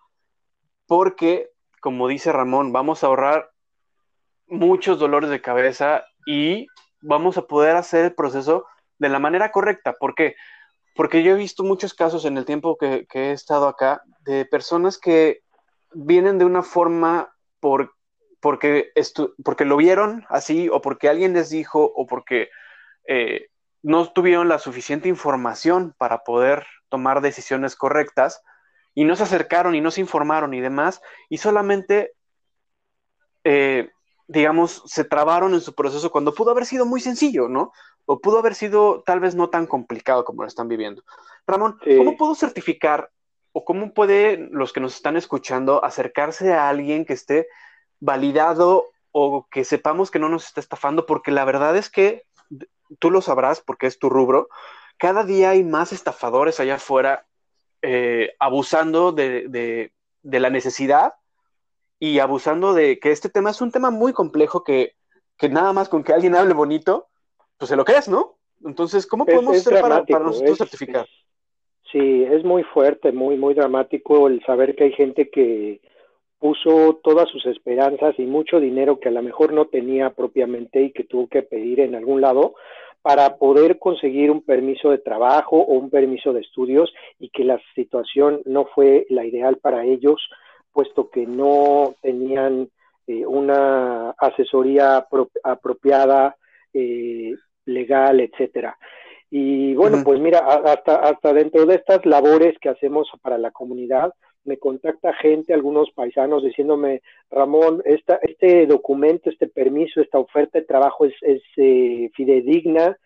porque, como dice Ramón, vamos a ahorrar muchos dolores de cabeza y vamos a poder hacer el proceso de la manera correcta. ¿Por qué? Porque yo he visto muchos casos en el tiempo que, he estado acá de personas que vienen de una forma por, porque, porque lo vieron así o porque alguien les dijo o porque eh, no tuvieron la suficiente información para poder tomar decisiones correctas y no se acercaron y no se informaron y demás y solamente eh, digamos, se trabaron en su proceso cuando pudo haber sido muy sencillo, ¿no? O pudo haber sido tal vez no tan complicado como lo están viviendo. Ramón, ¿cómo puedo certificar o cómo puede los que nos están escuchando acercarse a alguien que esté validado o que sepamos que no nos está estafando? Porque la verdad es que tú lo sabrás porque es tu rubro. Cada día hay más estafadores allá afuera eh, abusando de la necesidad y abusando de que este tema es un tema muy complejo que, nada más con que alguien hable bonito, pues se lo crees, ¿no? Entonces, ¿cómo podemos hacer para, nosotros certificar? sí, es muy fuerte, muy, muy dramático el saber que hay gente que puso todas sus esperanzas y mucho dinero que a lo mejor no tenía propiamente y que tuvo que pedir en algún lado para poder conseguir un permiso de trabajo o un permiso de estudios y que la situación no fue la ideal para ellos puesto que no tenían eh, una asesoría apropiada, eh, legal, etcétera. Y bueno, pues mira, hasta, hasta dentro de estas labores que hacemos para la comunidad, me contacta gente, algunos paisanos diciéndome, Ramón, esta, este documento, este permiso, esta oferta de trabajo es, es eh, fidedigna,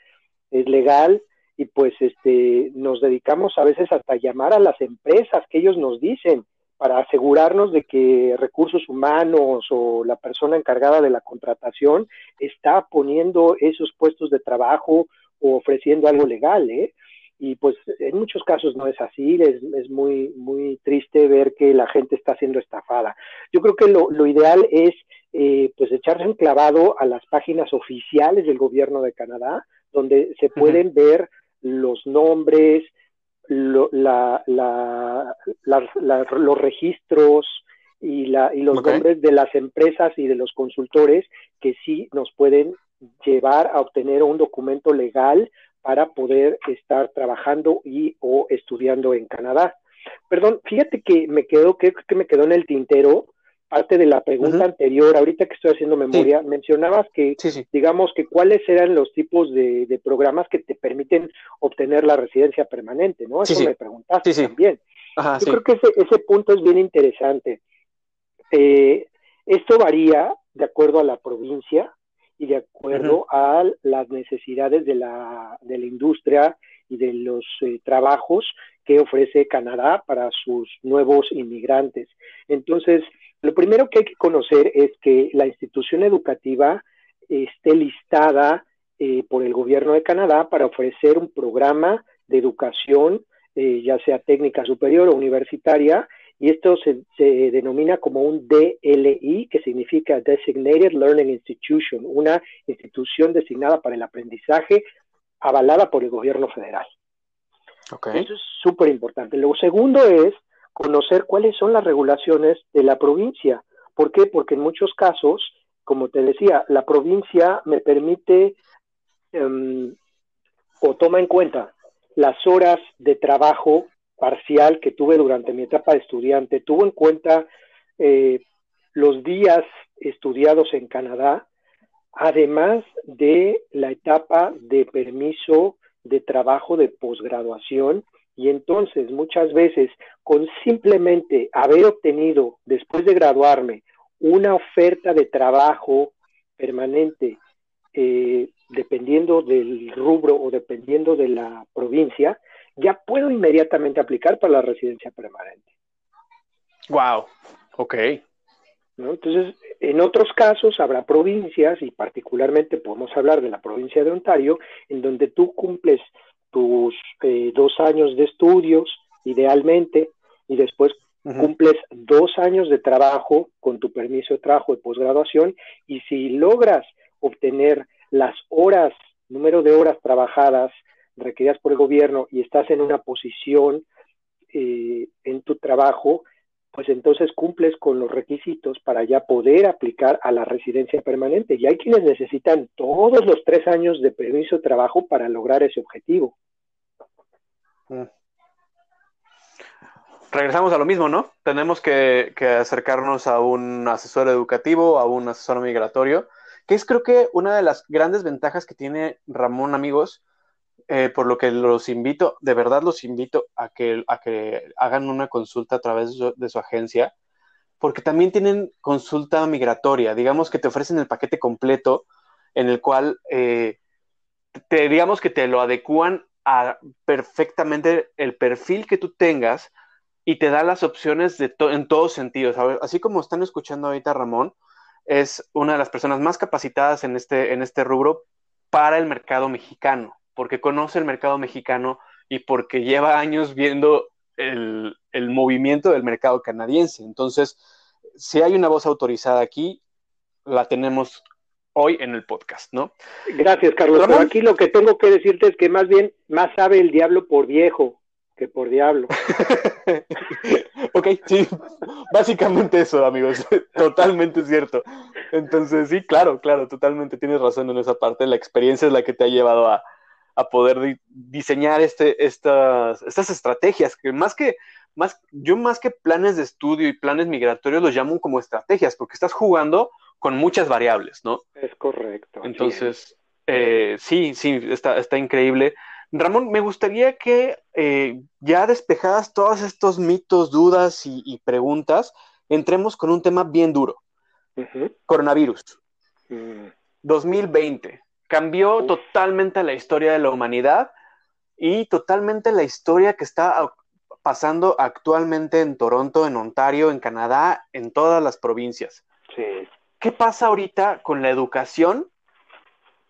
es legal, y pues este, nos dedicamos a veces hasta llamar a las empresas que ellos nos dicen para asegurarnos de que recursos humanos o la persona encargada de la contratación está poniendo esos puestos de trabajo o ofreciendo algo legal, ¿eh? y pues en muchos casos no es así, es, es, muy, muy triste ver que la gente está siendo estafada. Yo creo que lo, lo ideal es eh, pues echarse un clavado a las páginas oficiales del gobierno de Canadá, donde se pueden ver los nombres, lo, la, la, los registros y, la, y los nombres de las empresas y de los consultores que sí nos pueden llevar a obtener un documento legal para poder estar trabajando y o estudiando en Canadá. Perdón, fíjate que me quedó, que, que me quedó en el tintero parte de la pregunta anterior, ahorita que estoy haciendo memoria, mencionabas que, digamos, que cuáles eran los tipos de, programas que te permiten obtener la residencia permanente, ¿no? Eso me preguntaste también. Yo creo que ese, ese punto es bien interesante. Eh, esto varía de acuerdo a la provincia, y de acuerdo a las necesidades de la, de la industria y de los eh, trabajos que ofrece Canadá para sus nuevos inmigrantes. Entonces, lo primero que hay que conocer es que la institución educativa esté listada eh, por el gobierno de Canadá para ofrecer un programa de educación, eh, ya sea técnica superior o universitaria, y esto se, denomina como un DLI, que significa Designated Learning Institution, una institución designada para el aprendizaje avalada por el gobierno federal. Eso es súper importante. Lo segundo es conocer cuáles son las regulaciones de la provincia. ¿Por qué? Porque en muchos casos, como te decía, la provincia me permite em, o toma en cuenta las horas de trabajo parcial que tuve durante mi etapa de estudiante, tuvo en cuenta eh, los días estudiados en Canadá, además de la etapa de permiso de trabajo de posgraduación. Y entonces muchas veces con simplemente haber obtenido, después de graduarme, una oferta de trabajo permanente, eh, dependiendo del rubro o dependiendo de la provincia, ya puedo inmediatamente aplicar para la residencia permanente. Wow, ok. Entonces, en otros casos habrá provincias, y particularmente podemos hablar de la provincia de Ontario, en donde tú cumples tus eh, dos años de estudios, idealmente, y después cumples dos años de trabajo con tu permiso de trabajo de posgraduación, y si logras obtener las horas, número de horas trabajadas requeridas por el gobierno y estás en una posición eh, en tu trabajo, pues entonces cumples con los requisitos para ya poder aplicar a la residencia permanente. Y hay quienes necesitan todos los tres años de permiso de trabajo para lograr ese objetivo. Mm. Regresamos a lo mismo, ¿no? Tenemos que, que, acercarnos a un asesor educativo, a un asesor migratorio, que es creo que una de las grandes ventajas que tiene Ramón, amigos, eh, por lo que los invito, de verdad los invito a que, a que hagan una consulta a través de su, agencia, porque también tienen consulta migratoria, digamos que te ofrecen el paquete completo en el cual eh, te, digamos que te lo adecúan a perfectamente el perfil que tú tengas y te da las opciones de en todos sentidos. Así como están escuchando ahorita Ramón, es una de las personas más capacitadas en este, en este rubro para el mercado mexicano porque conoce el mercado mexicano y porque lleva años viendo el, movimiento del mercado canadiense. Entonces, si hay una voz autorizada aquí, la tenemos hoy en el podcast, ¿no? Gracias, Carlos. Pero aquí lo que tengo que decirte es que más bien más sabe el diablo por viejo que por diablo. ok, sí, básicamente eso, amigos, totalmente cierto. Entonces, sí, claro, claro, totalmente tienes razón en esa parte. La experiencia es la que te ha llevado a, a poder diseñar este, estas, estas estrategias, que más que, más, yo más que planes de estudio y planes migratorios los llamo como estrategias, porque estás jugando con muchas variables, ¿no? Es correcto. Entonces, eh, sí, sí, está, está increíble. Ramón, me gustaría que eh, ya despejadas todos estos mitos, dudas y, preguntas, entremos con un tema bien duro. Coronavirus. 2020. Cambió totalmente la historia de la humanidad y totalmente la historia que está pasando actualmente en Toronto, en Ontario, en Canadá, en todas las provincias. Sí. ¿Qué pasa ahorita con la educación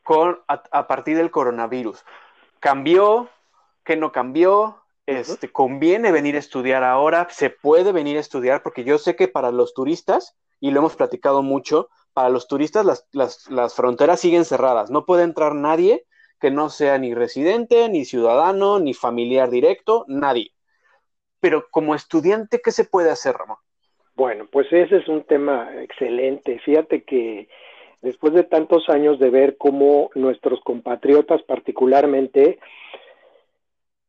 con, a, partir del coronavirus? ¿Cambió? ¿Qué no cambió? Este, ¿Conviene venir a estudiar ahora? ¿Se puede venir a estudiar? Porque yo sé que para los turistas, y lo hemos platicado mucho, para los turistas las, las, las fronteras siguen cerradas. No puede entrar nadie que no sea ni residente, ni ciudadano, ni familiar directo, nadie pero como estudiante, ¿qué se puede hacer, Ramón? Bueno, pues ese es un tema excelente. Fíjate que después de tantos años de ver cómo nuestros compatriotas particularmente,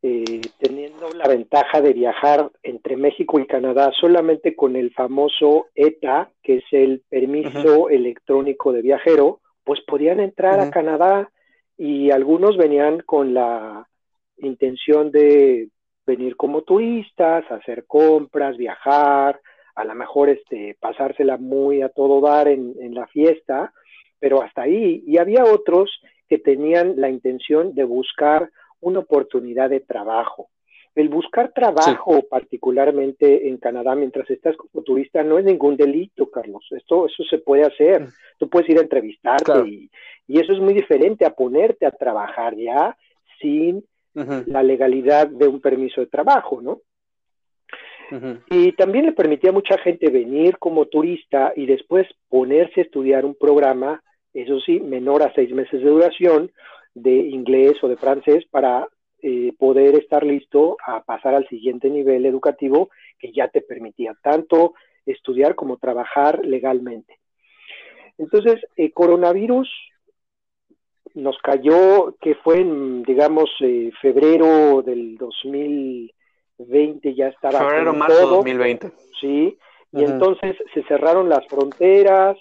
eh, teniendo la ventaja de viajar entre México y Canadá solamente con el famoso ETA, que es el permiso electrónico de viajero, pues podían entrar a Canadá y algunos venían con la intención de venir como turistas, hacer compras, viajar, a lo mejor este, pasársela muy a todo dar en, la fiesta, pero hasta ahí. Y había otros que tenían la intención de buscar una oportunidad de trabajo. El buscar trabajo, particularmente en Canadá, mientras estás como turista, no es ningún delito, Carlos. Esto, eso se puede hacer. Mm. Tú puedes ir a entrevistarte y, y, eso es muy diferente a ponerte a trabajar ya sin la legalidad de un permiso de trabajo, ¿no? Y también le permitía a mucha gente venir como turista y después ponerse a estudiar un programa, eso sí, menor a seis meses de duración, de inglés o de francés para eh, poder estar listo a pasar al siguiente nivel educativo que ya te permitía tanto estudiar como trabajar legalmente. Entonces, el coronavirus nos cayó, que fue en, digamos, eh, febrero del 2020, ya estaba. Febrero, marzo 2020. Sí, y entonces se cerraron las fronteras,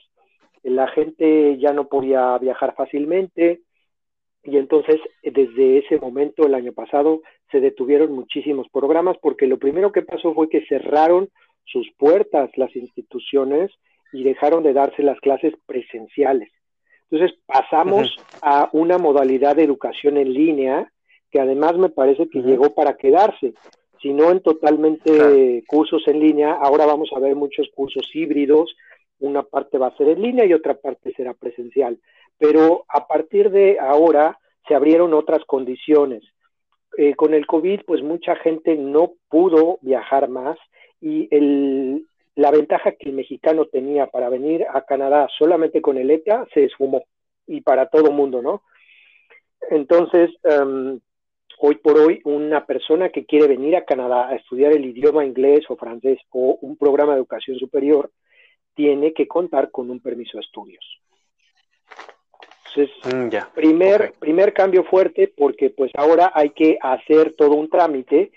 la gente ya no podía viajar fácilmente, y entonces desde ese momento, el año pasado, se detuvieron muchísimos programas, porque lo primero que pasó fue que cerraron sus puertas las instituciones y dejaron de darse las clases presenciales. Entonces pasamos a una modalidad de educación en línea que además me parece que llegó para quedarse. Si no en totalmente cursos en línea, ahora vamos a ver muchos cursos híbridos. Una parte va a ser en línea y otra parte será presencial. Pero a partir de ahora se abrieron otras condiciones. Eh, con el COVID, pues mucha gente no pudo viajar más y la ventaja que el mexicano tenía para venir a Canadá solamente con el ETA se esfumó y para todo mundo, ¿no? Entonces, em, hoy por hoy, una persona que quiere venir a Canadá a estudiar el idioma inglés o francés o un programa de educación superior, tiene que contar con un permiso de estudios. Entonces, mm, primer, primer cambio fuerte porque pues ahora hay que hacer todo un trámite,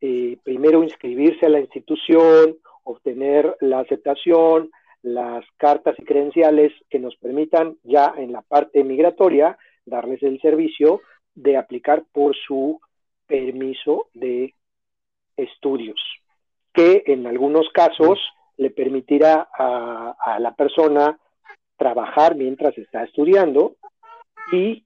eh, primero inscribirse a la institución, obtener la aceptación, las cartas y credenciales que nos permitan ya en la parte migratoria darles el servicio de aplicar por su permiso de estudios, que en algunos casos le permitirá a, a la persona trabajar mientras está estudiando y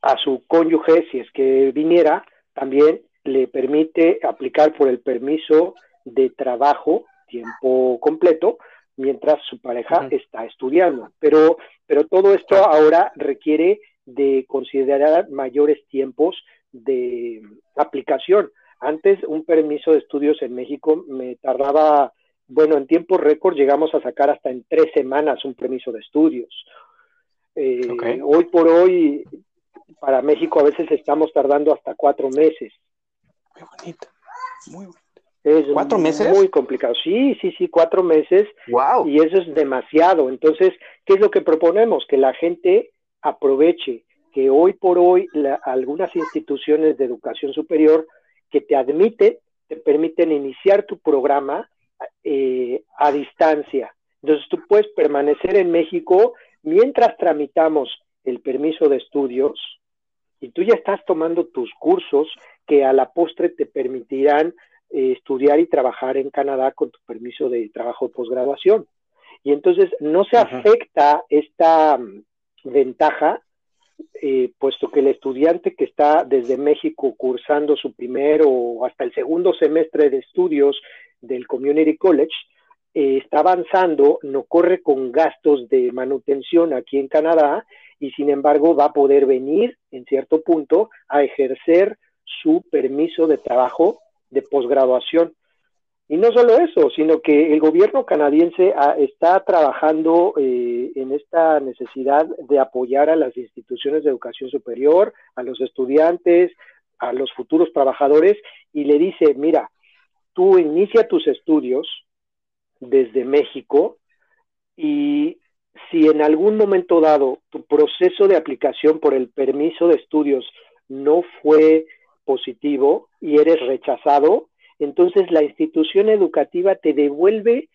a su cónyuge, si es que viniera, también le permite aplicar por el permiso de trabajo tiempo completo mientras su pareja está estudiando. Pero, pero todo esto ahora requiere de considerar mayores tiempos de aplicación. Antes un permiso de estudios en México me tardaba, bueno, en tiempo récord llegamos a sacar hasta en tres semanas un permiso de estudios. Eh, hoy por hoy, para México a veces estamos tardando hasta cuatro meses. Muy bonito, muy bonito. Es ¿Cuatro meses? Muy complicado. Sí, sí, sí, cuatro meses. Wow. Y eso es demasiado. Entonces, ¿qué es lo que proponemos? Que la gente aproveche que hoy por hoy algunas instituciones de educación superior que te admiten, te permiten iniciar tu programa eh, a distancia. Entonces, tú puedes permanecer en México mientras tramitamos el permiso de estudios y tú ya estás tomando tus cursos que a la postre te permitirán eh, estudiar y trabajar en Canadá con tu permiso de trabajo de posgraduación. Y entonces no se afecta esta mm, ventaja, eh, puesto que el estudiante que está desde México cursando su primero o hasta el segundo semestre de estudios del Community College, eh, está avanzando, no corre con gastos de manutención aquí en Canadá y sin embargo va a poder venir en cierto punto a ejercer su permiso de trabajo de posgraduación. Y no solo eso, sino que el gobierno canadiense ah, está trabajando eh, en esta necesidad de apoyar a las instituciones de educación superior, a los estudiantes, a los futuros trabajadores, y le dice, mira, tú inicia tus estudios desde México y si en algún momento dado tu proceso de aplicación por el permiso de estudios no fue positivo y eres rechazado, entonces la institución educativa te devuelve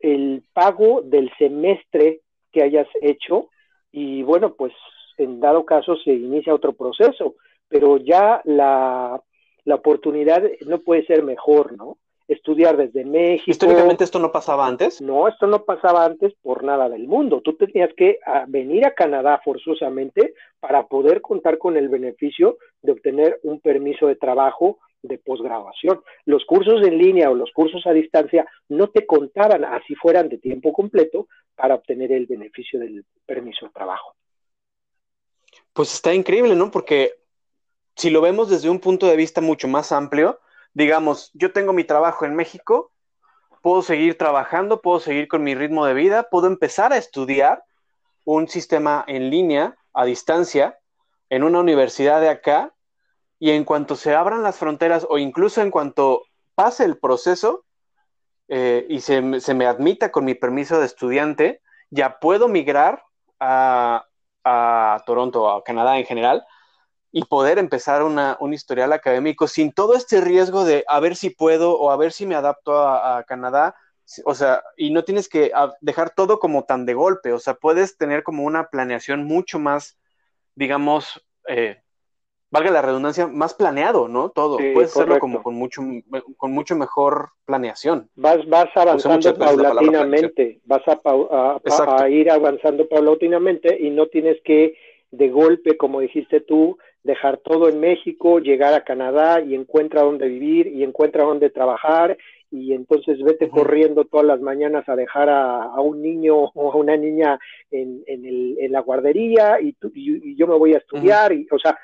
el pago del semestre que hayas hecho y bueno, pues en dado caso se inicia otro proceso, pero ya la, la oportunidad no puede ser mejor, ¿no? estudiar desde México. ¿Históricamente esto no pasaba antes? No, esto no pasaba antes por nada del mundo. Tú tenías que ah, venir a Canadá forzosamente para poder contar con el beneficio de obtener un permiso de trabajo de posgraduación. Los cursos en línea o los cursos a distancia no te contaban, así fueran de tiempo completo, para obtener el beneficio del permiso de trabajo. Pues está increíble, ¿no? Porque si lo vemos desde un punto de vista mucho más amplio, digamos, yo tengo mi trabajo en México, puedo seguir trabajando, puedo seguir con mi ritmo de vida, puedo empezar a estudiar un sistema en línea, a distancia, en una universidad de acá, y en cuanto se abran las fronteras o incluso en cuanto pase el proceso eh, y se, me admita con mi permiso de estudiante, ya puedo migrar a, a Toronto, a Canadá en general, y poder empezar una, un historial académico sin todo este riesgo de a ver si puedo o a ver si me adapto a, Canadá. O sea, y no tienes que dejar todo como tan de golpe, o sea, puedes tener como una planeación mucho más, digamos, eh, valga la redundancia, más planeado, ¿no? Todo. Puedes hacerlo como con mucho, con mucho mejor planeación. Vas, vas avanzando paulatinamente, vas a, ir avanzando paulatinamente y no tienes que de golpe, como dijiste tú, dejar todo en México, llegar a Canadá y encuentra dónde vivir y encuentra dónde trabajar y entonces vete corriendo todas las mañanas a dejar a, un niño o a una niña en, en, la guardería y, y, yo me voy a estudiar y o sea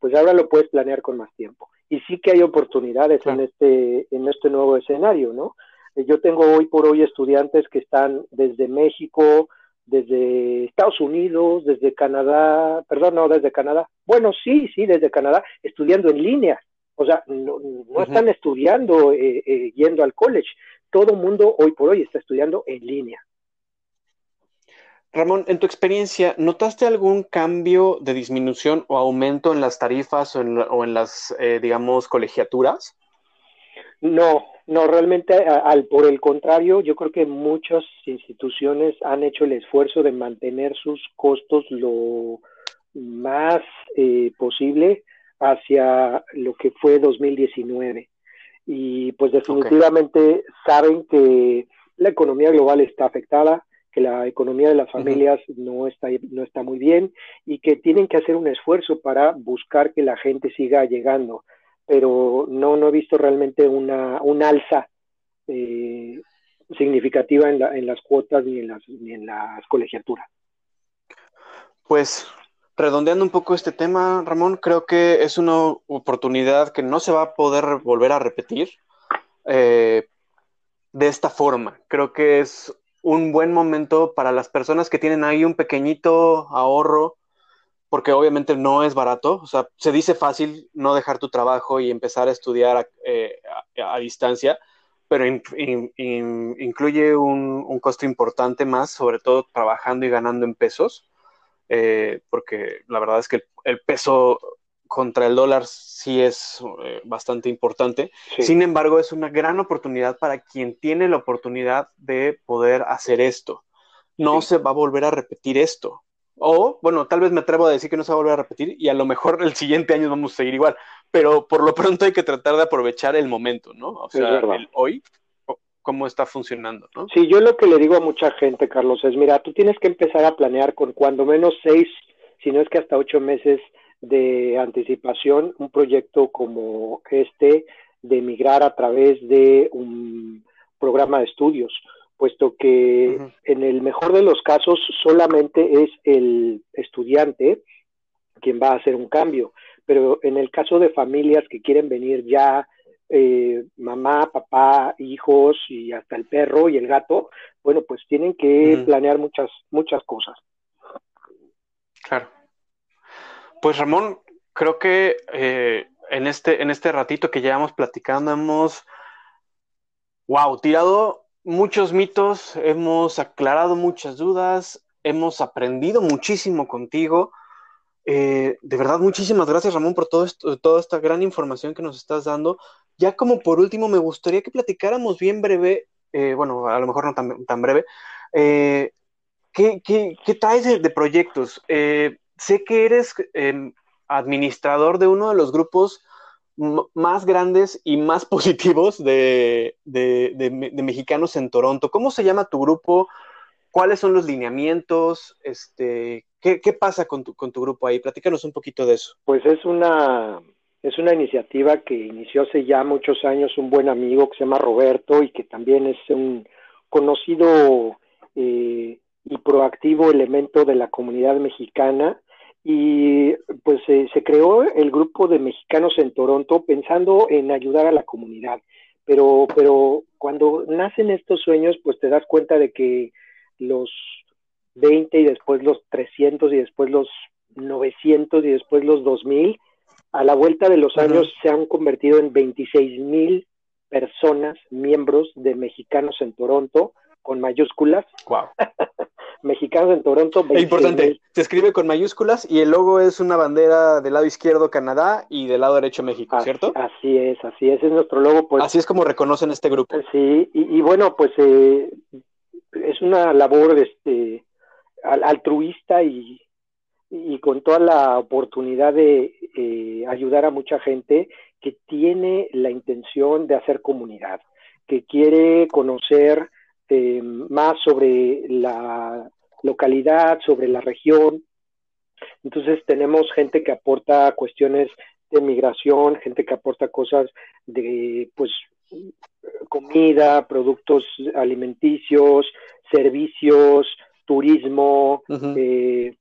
pues ahora lo puedes planear con más tiempo. Y sí que hay oportunidades en este en este nuevo escenario no yo tengo hoy por hoy estudiantes que están desde México desde Estados Unidos, desde Canadá, perdón, no, desde Canadá. Bueno, sí, sí, desde Canadá, estudiando en línea. O sea, no, están estudiando eh, eh, yendo al college. Todo el mundo hoy por hoy está estudiando en línea. Ramón, en tu experiencia, ¿notaste algún cambio de disminución o aumento en las tarifas o en, las, eh, digamos, colegiaturas? No, no, realmente al, por el contrario, yo creo que muchas instituciones han hecho el esfuerzo de mantener sus costos lo más eh, posible hacia lo que fue 2019. Y pues definitivamente saben que la economía global está afectada, que la economía de las familias no, está, no está muy bien y que tienen que hacer un esfuerzo para buscar que la gente siga llegando pero no, no he visto realmente una, un alza eh, significativa en, la, en, las cuotas ni en las, ni en las colegiaturas. Pues redondeando un poco este tema, Ramón, creo que es una oportunidad que no se va a poder volver a repetir eh, de esta forma. Creo que es un buen momento para las personas que tienen ahí un pequeñito ahorro porque obviamente no es barato, o sea, se dice fácil no dejar tu trabajo y empezar a estudiar a, eh, distancia, pero incluye un, costo importante más, sobre todo trabajando y ganando en pesos, eh, porque la verdad es que el, peso contra el dólar sí es eh, bastante importante. Sin embargo, es una gran oportunidad para quien tiene la oportunidad de poder hacer esto. No se va a volver a repetir esto O, bueno, tal vez me atrevo a decir que no se va a volver a repetir y a lo mejor el siguiente año vamos a seguir igual, pero por lo pronto hay que tratar de aprovechar el momento, ¿no? O sea, el hoy, cómo está funcionando, ¿no? Sí, yo lo que le digo a mucha gente, Carlos, es, mira, tú tienes que empezar a planear con cuando menos seis, si no es que hasta ocho meses de anticipación, un proyecto como este, de emigrar a través de un programa de estudios puesto que en el mejor de los casos solamente es el estudiante quien va a hacer un cambio, pero en el caso de familias que quieren venir ya eh, mamá, papá, hijos y hasta el perro y el gato, bueno, pues tienen que planear muchas, muchas cosas. Claro. Pues Ramón, creo que eh, en, este, en este ratito que llevamos platicando hemos, wow, tirado muchos mitos, hemos aclarado muchas dudas, hemos aprendido muchísimo contigo. Eh, de verdad, muchísimas gracias, Ramón, por todo esto, toda esta gran información que nos estás dando. Ya como por último, me gustaría que platicáramos bien breve, eh, bueno, a lo mejor no tan, breve, eh, ¿qué, traes de, de proyectos? sé que eres em, administrador de uno de los grupos más grandes y más positivos de, mexicanos en Toronto. ¿Cómo se llama tu grupo? ¿Cuáles son los lineamientos? Este, ¿qué, pasa con tu, con tu grupo ahí? Platícanos un poquito de eso. Pues es una, es una iniciativa que inició hace ya muchos años un buen amigo que se llama Roberto y que también es un conocido eh, y proactivo elemento de la comunidad mexicana y pues se creó el grupo de mexicanos en Toronto pensando en ayudar a la comunidad. Pero, pero cuando nacen estos sueños, pues te das cuenta de que los 20 y después los 300 y después los 900 y después los 2000, a la vuelta de los años se han convertido en 26 mil personas, miembros de mexicanos en Toronto, con mayúsculas. Wow. mexicanos en Toronto. Es importante, se escribe con mayúsculas y el logo es una bandera del lado izquierdo Canadá y del lado derecho México, ¿cierto? Así es, así es, es nuestro logo. Pues, así es como reconocen este grupo. Sí, y, bueno, pues eh, es una labor este, altruista y, y con toda la oportunidad de eh, ayudar a mucha gente que tiene la intención de hacer comunidad, que quiere conocer eh, más sobre la localidad, sobre la región. Entonces tenemos gente que aporta cuestiones de migración, gente que aporta cosas de pues comida, productos alimenticios, servicios, turismo, eh,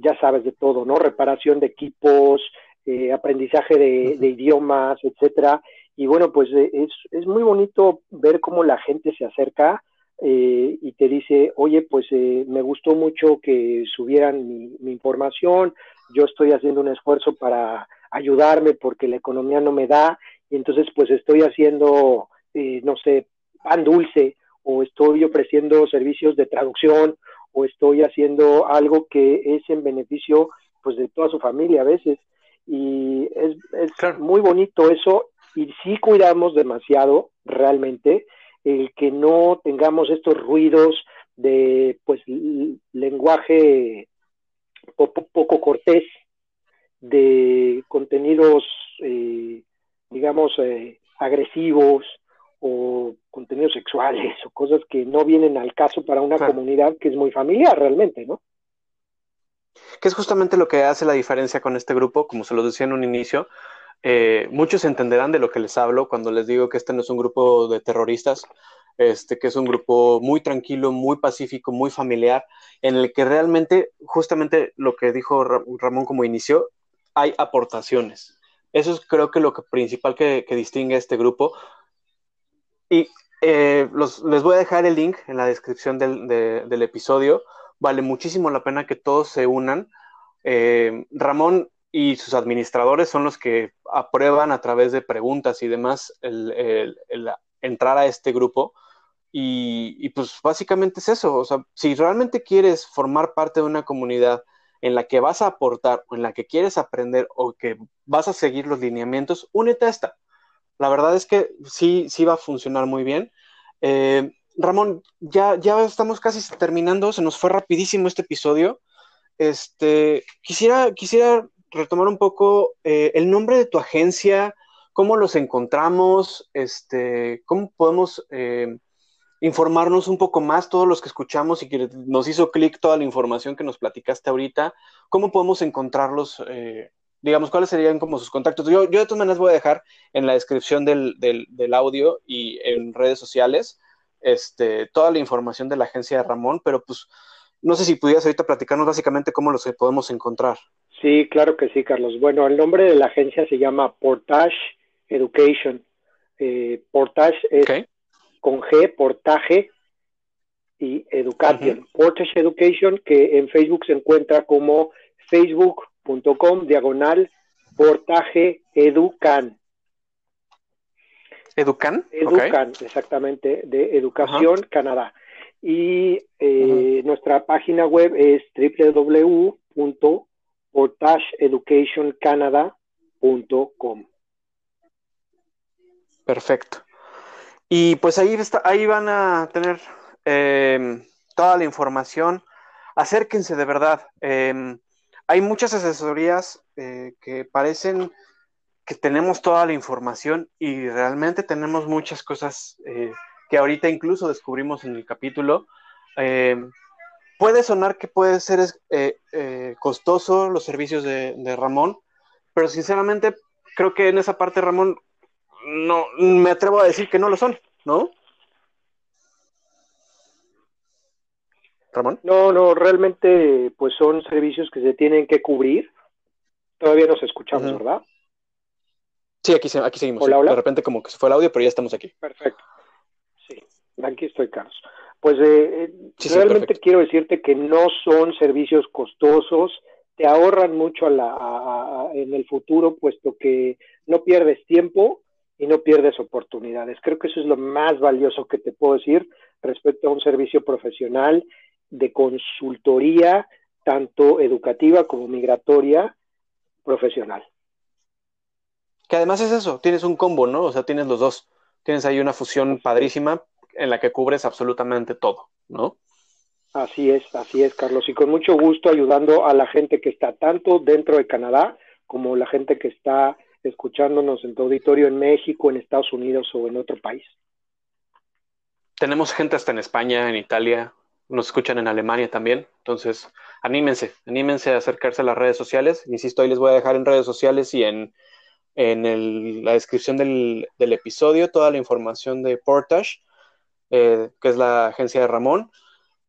ya sabes de todo, ¿no? Reparación de equipos, eh, aprendizaje de, de, idiomas, etcétera. Y bueno, pues eh, es, es muy bonito ver cómo la gente se acerca eh, y te dice, oye, pues eh, me gustó mucho que subieran mi, información, yo estoy haciendo un esfuerzo para ayudarme porque la economía no me da, y entonces pues estoy haciendo, eh, no sé, pan dulce, o estoy ofreciendo servicios de traducción, o estoy haciendo algo que es en beneficio pues de toda su familia a veces. Y es, es muy bonito eso, y sí cuidamos demasiado realmente el que no tengamos estos ruidos de pues lenguaje poco, cortés, de contenidos, eh, digamos, eh, agresivos o contenidos sexuales o cosas que no vienen al caso para una comunidad que es muy familiar realmente, ¿no? Que es justamente lo que hace la diferencia con este grupo, como se lo decía en un inicio, eh, muchos entenderán de lo que les hablo cuando les digo que este no es un grupo de terroristas, este, que es un grupo muy tranquilo, muy pacífico, muy familiar, en el que realmente, justamente lo que dijo Ramón como inicio, hay aportaciones. Eso es creo que lo que, principal que, distingue a este grupo. Y eh, les voy a dejar el link en la descripción del, episodio. Vale muchísimo la pena que todos se unan. Eh, Ramón y sus administradores son los que aprueban a través de preguntas y demás el, entrar a este grupo. Y, pues básicamente es eso, o sea, si realmente quieres formar parte de una comunidad en la que vas a aportar o en la que quieres aprender o que vas a seguir los lineamientos, únete a esta. La verdad es que sí, sí va a funcionar muy bien. Eh, Ramón, ya, ya estamos casi terminando, se nos fue rapidísimo este episodio. este, quisiera, quisiera retomar un poco eh, el nombre de tu agencia, cómo los encontramos, este, cómo podemos eh, informarnos un poco más, todos los que escuchamos y que nos hizo clic toda la información que nos platicaste ahorita, cómo podemos encontrarlos, eh, digamos, cuáles serían como sus contactos. Yo, yo de todas maneras voy a dejar en la descripción del, del, del audio y en redes sociales este, toda la información de la agencia de Ramón, pero pues no sé si pudieras ahorita platicarnos básicamente cómo los podemos encontrar. Sí, claro que sí, Carlos. Bueno, el nombre de la agencia se llama Portage Education. Eh, Portage es con G, Portage y Education. Portage Education, que en Facebook se encuentra como facebook.com diagonal Portage Educan. ¿Educan? Educan, exactamente, de Educación Canadá. Y eh, nuestra página web es www.portageeducationcanada.com. Perfecto. Y pues ahí, está, ahí van a tener em, toda la información. Acérquense de verdad. Em, hay muchas asesorías eh, que parecen que tenemos toda la información y realmente tenemos muchas cosas eh, que ahorita incluso descubrimos en el capítulo. Eh, puede sonar que puede ser eh, costoso los servicios de, Ramón, pero sinceramente creo que en esa parte Ramón no me atrevo a decir que no lo son, ¿no? Ramón. No, no, realmente pues son servicios que se tienen que cubrir. Todavía nos escuchamos, ¿verdad? Sí, aquí, aquí seguimos. De repente como que se fue el audio, pero ya estamos aquí. Perfecto. Sí, aquí estoy, Carlos. Pues eh, eh realmente quiero decirte que no son servicios costosos, te ahorran mucho a la, en el futuro, puesto que no pierdes tiempo y no pierdes oportunidades. Creo que eso es lo más valioso que te puedo decir respecto a un servicio profesional de consultoría, tanto educativa como migratoria profesional. Que además es eso, tienes un combo, ¿no? O sea, tienes los dos. Tienes ahí una fusión padrísima en la que cubres absolutamente todo, ¿no? Así es, así es, Carlos. Y con mucho gusto ayudando a la gente que está tanto dentro de Canadá como la gente que está escuchándonos en tu auditorio en México, en Estados Unidos o en otro país. Tenemos gente hasta en España, en Italia, nos escuchan en Alemania también. Entonces, anímense, anímense a acercarse a las redes sociales. Insisto, ahí les voy a dejar en redes sociales y en en la descripción del, episodio toda la información de Portage, eh, que es la agencia de Ramón.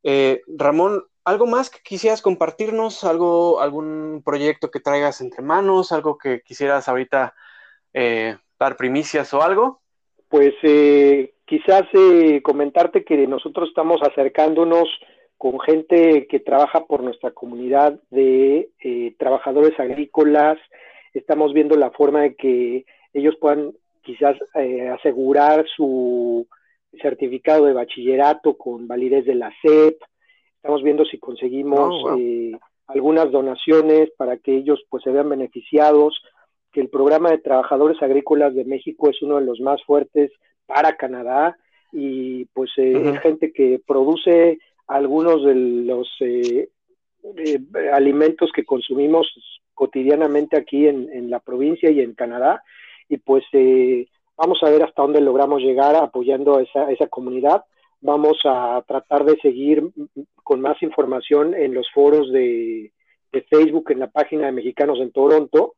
Eh, Ramón, ¿algo más que quisieras compartirnos? ¿Algo, ¿Algún proyecto que traigas entre manos? ¿Algo que quisieras ahorita eh, dar primicias o algo? Pues quizás comentarte que nosotros estamos acercándonos con gente que trabaja por nuestra comunidad de trabajadores agrícolas, estamos viendo la forma de que ellos puedan quizás eh, asegurar su certificado de bachillerato con validez de la SEP. Estamos viendo si conseguimos oh, eh, algunas donaciones para que ellos pues se vean beneficiados, que el programa de trabajadores agrícolas de México es uno de los más fuertes para Canadá y pues eh, es gente que produce algunos de los alimentos que consumimos cotidianamente aquí en, la provincia y en Canadá. Y pues eh, vamos a ver hasta dónde logramos llegar apoyando a esa, comunidad. Vamos a tratar de seguir con más información en los foros de, Facebook, en la página de Mexicanos en Toronto.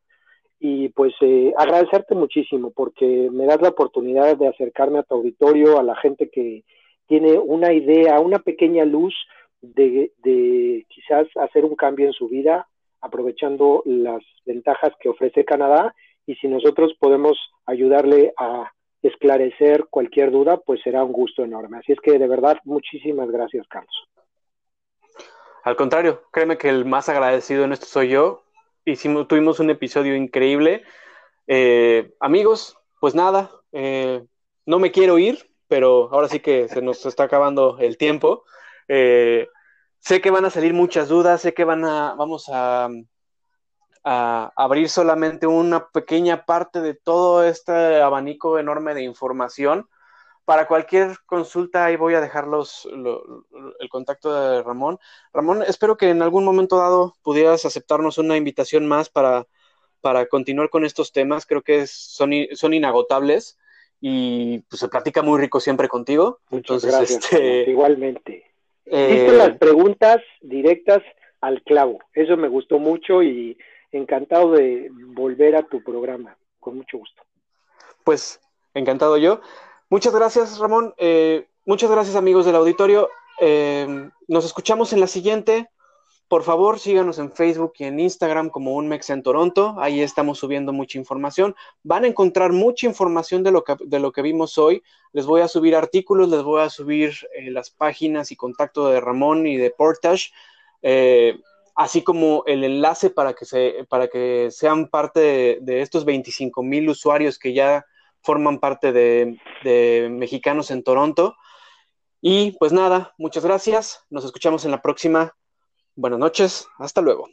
Y pues eh, agradecerte muchísimo porque me das la oportunidad de acercarme a tu auditorio, a la gente que tiene una idea, una pequeña luz de quizás hacer un cambio en su vida, aprovechando las ventajas que ofrece Canadá y si nosotros podemos ayudarle a esclarecer cualquier duda, pues será un gusto enorme. Así es que de verdad, muchísimas gracias, Carlos. Al contrario, créeme que el más agradecido en esto soy yo. Hicimos, tuvimos un episodio increíble. Eh, amigos, pues nada, eh, no me quiero ir, pero ahora sí que se nos está acabando el tiempo. Eh, Sé que van a salir muchas dudas, sé que van a, vamos a, a abrir solamente una pequeña parte de todo este abanico enorme de información para cualquier consulta, ahí voy a dejar el contacto de Ramón. Ramón, espero que en algún momento dado pudieras aceptarnos una invitación más para, para continuar con estos temas. Creo que son, son inagotables y pues, se platica muy rico siempre contigo. Muchas gracias. Este, igualmente. Eh... las preguntas directas al clavo. Eso me gustó mucho y encantado de volver a tu programa. Con mucho gusto. Pues encantado yo. Muchas gracias, Ramón. Eh, muchas gracias, amigos del auditorio. Eh, nos escuchamos en la siguiente. Por favor, síganos en Facebook y en Instagram como Un Mex en Toronto. Ahí estamos subiendo mucha información. Van a encontrar mucha información de lo que, de lo que vimos hoy. Les voy a subir artículos, les voy a subir eh, las páginas y contacto de Ramón y de Portage, así como el enlace para que, se, para que sean parte de, de estos 25 mil usuarios que ya forman parte de, Mexicanos en Toronto. Y pues nada, muchas gracias. Nos escuchamos en la próxima. Buenas noches. Hasta luego.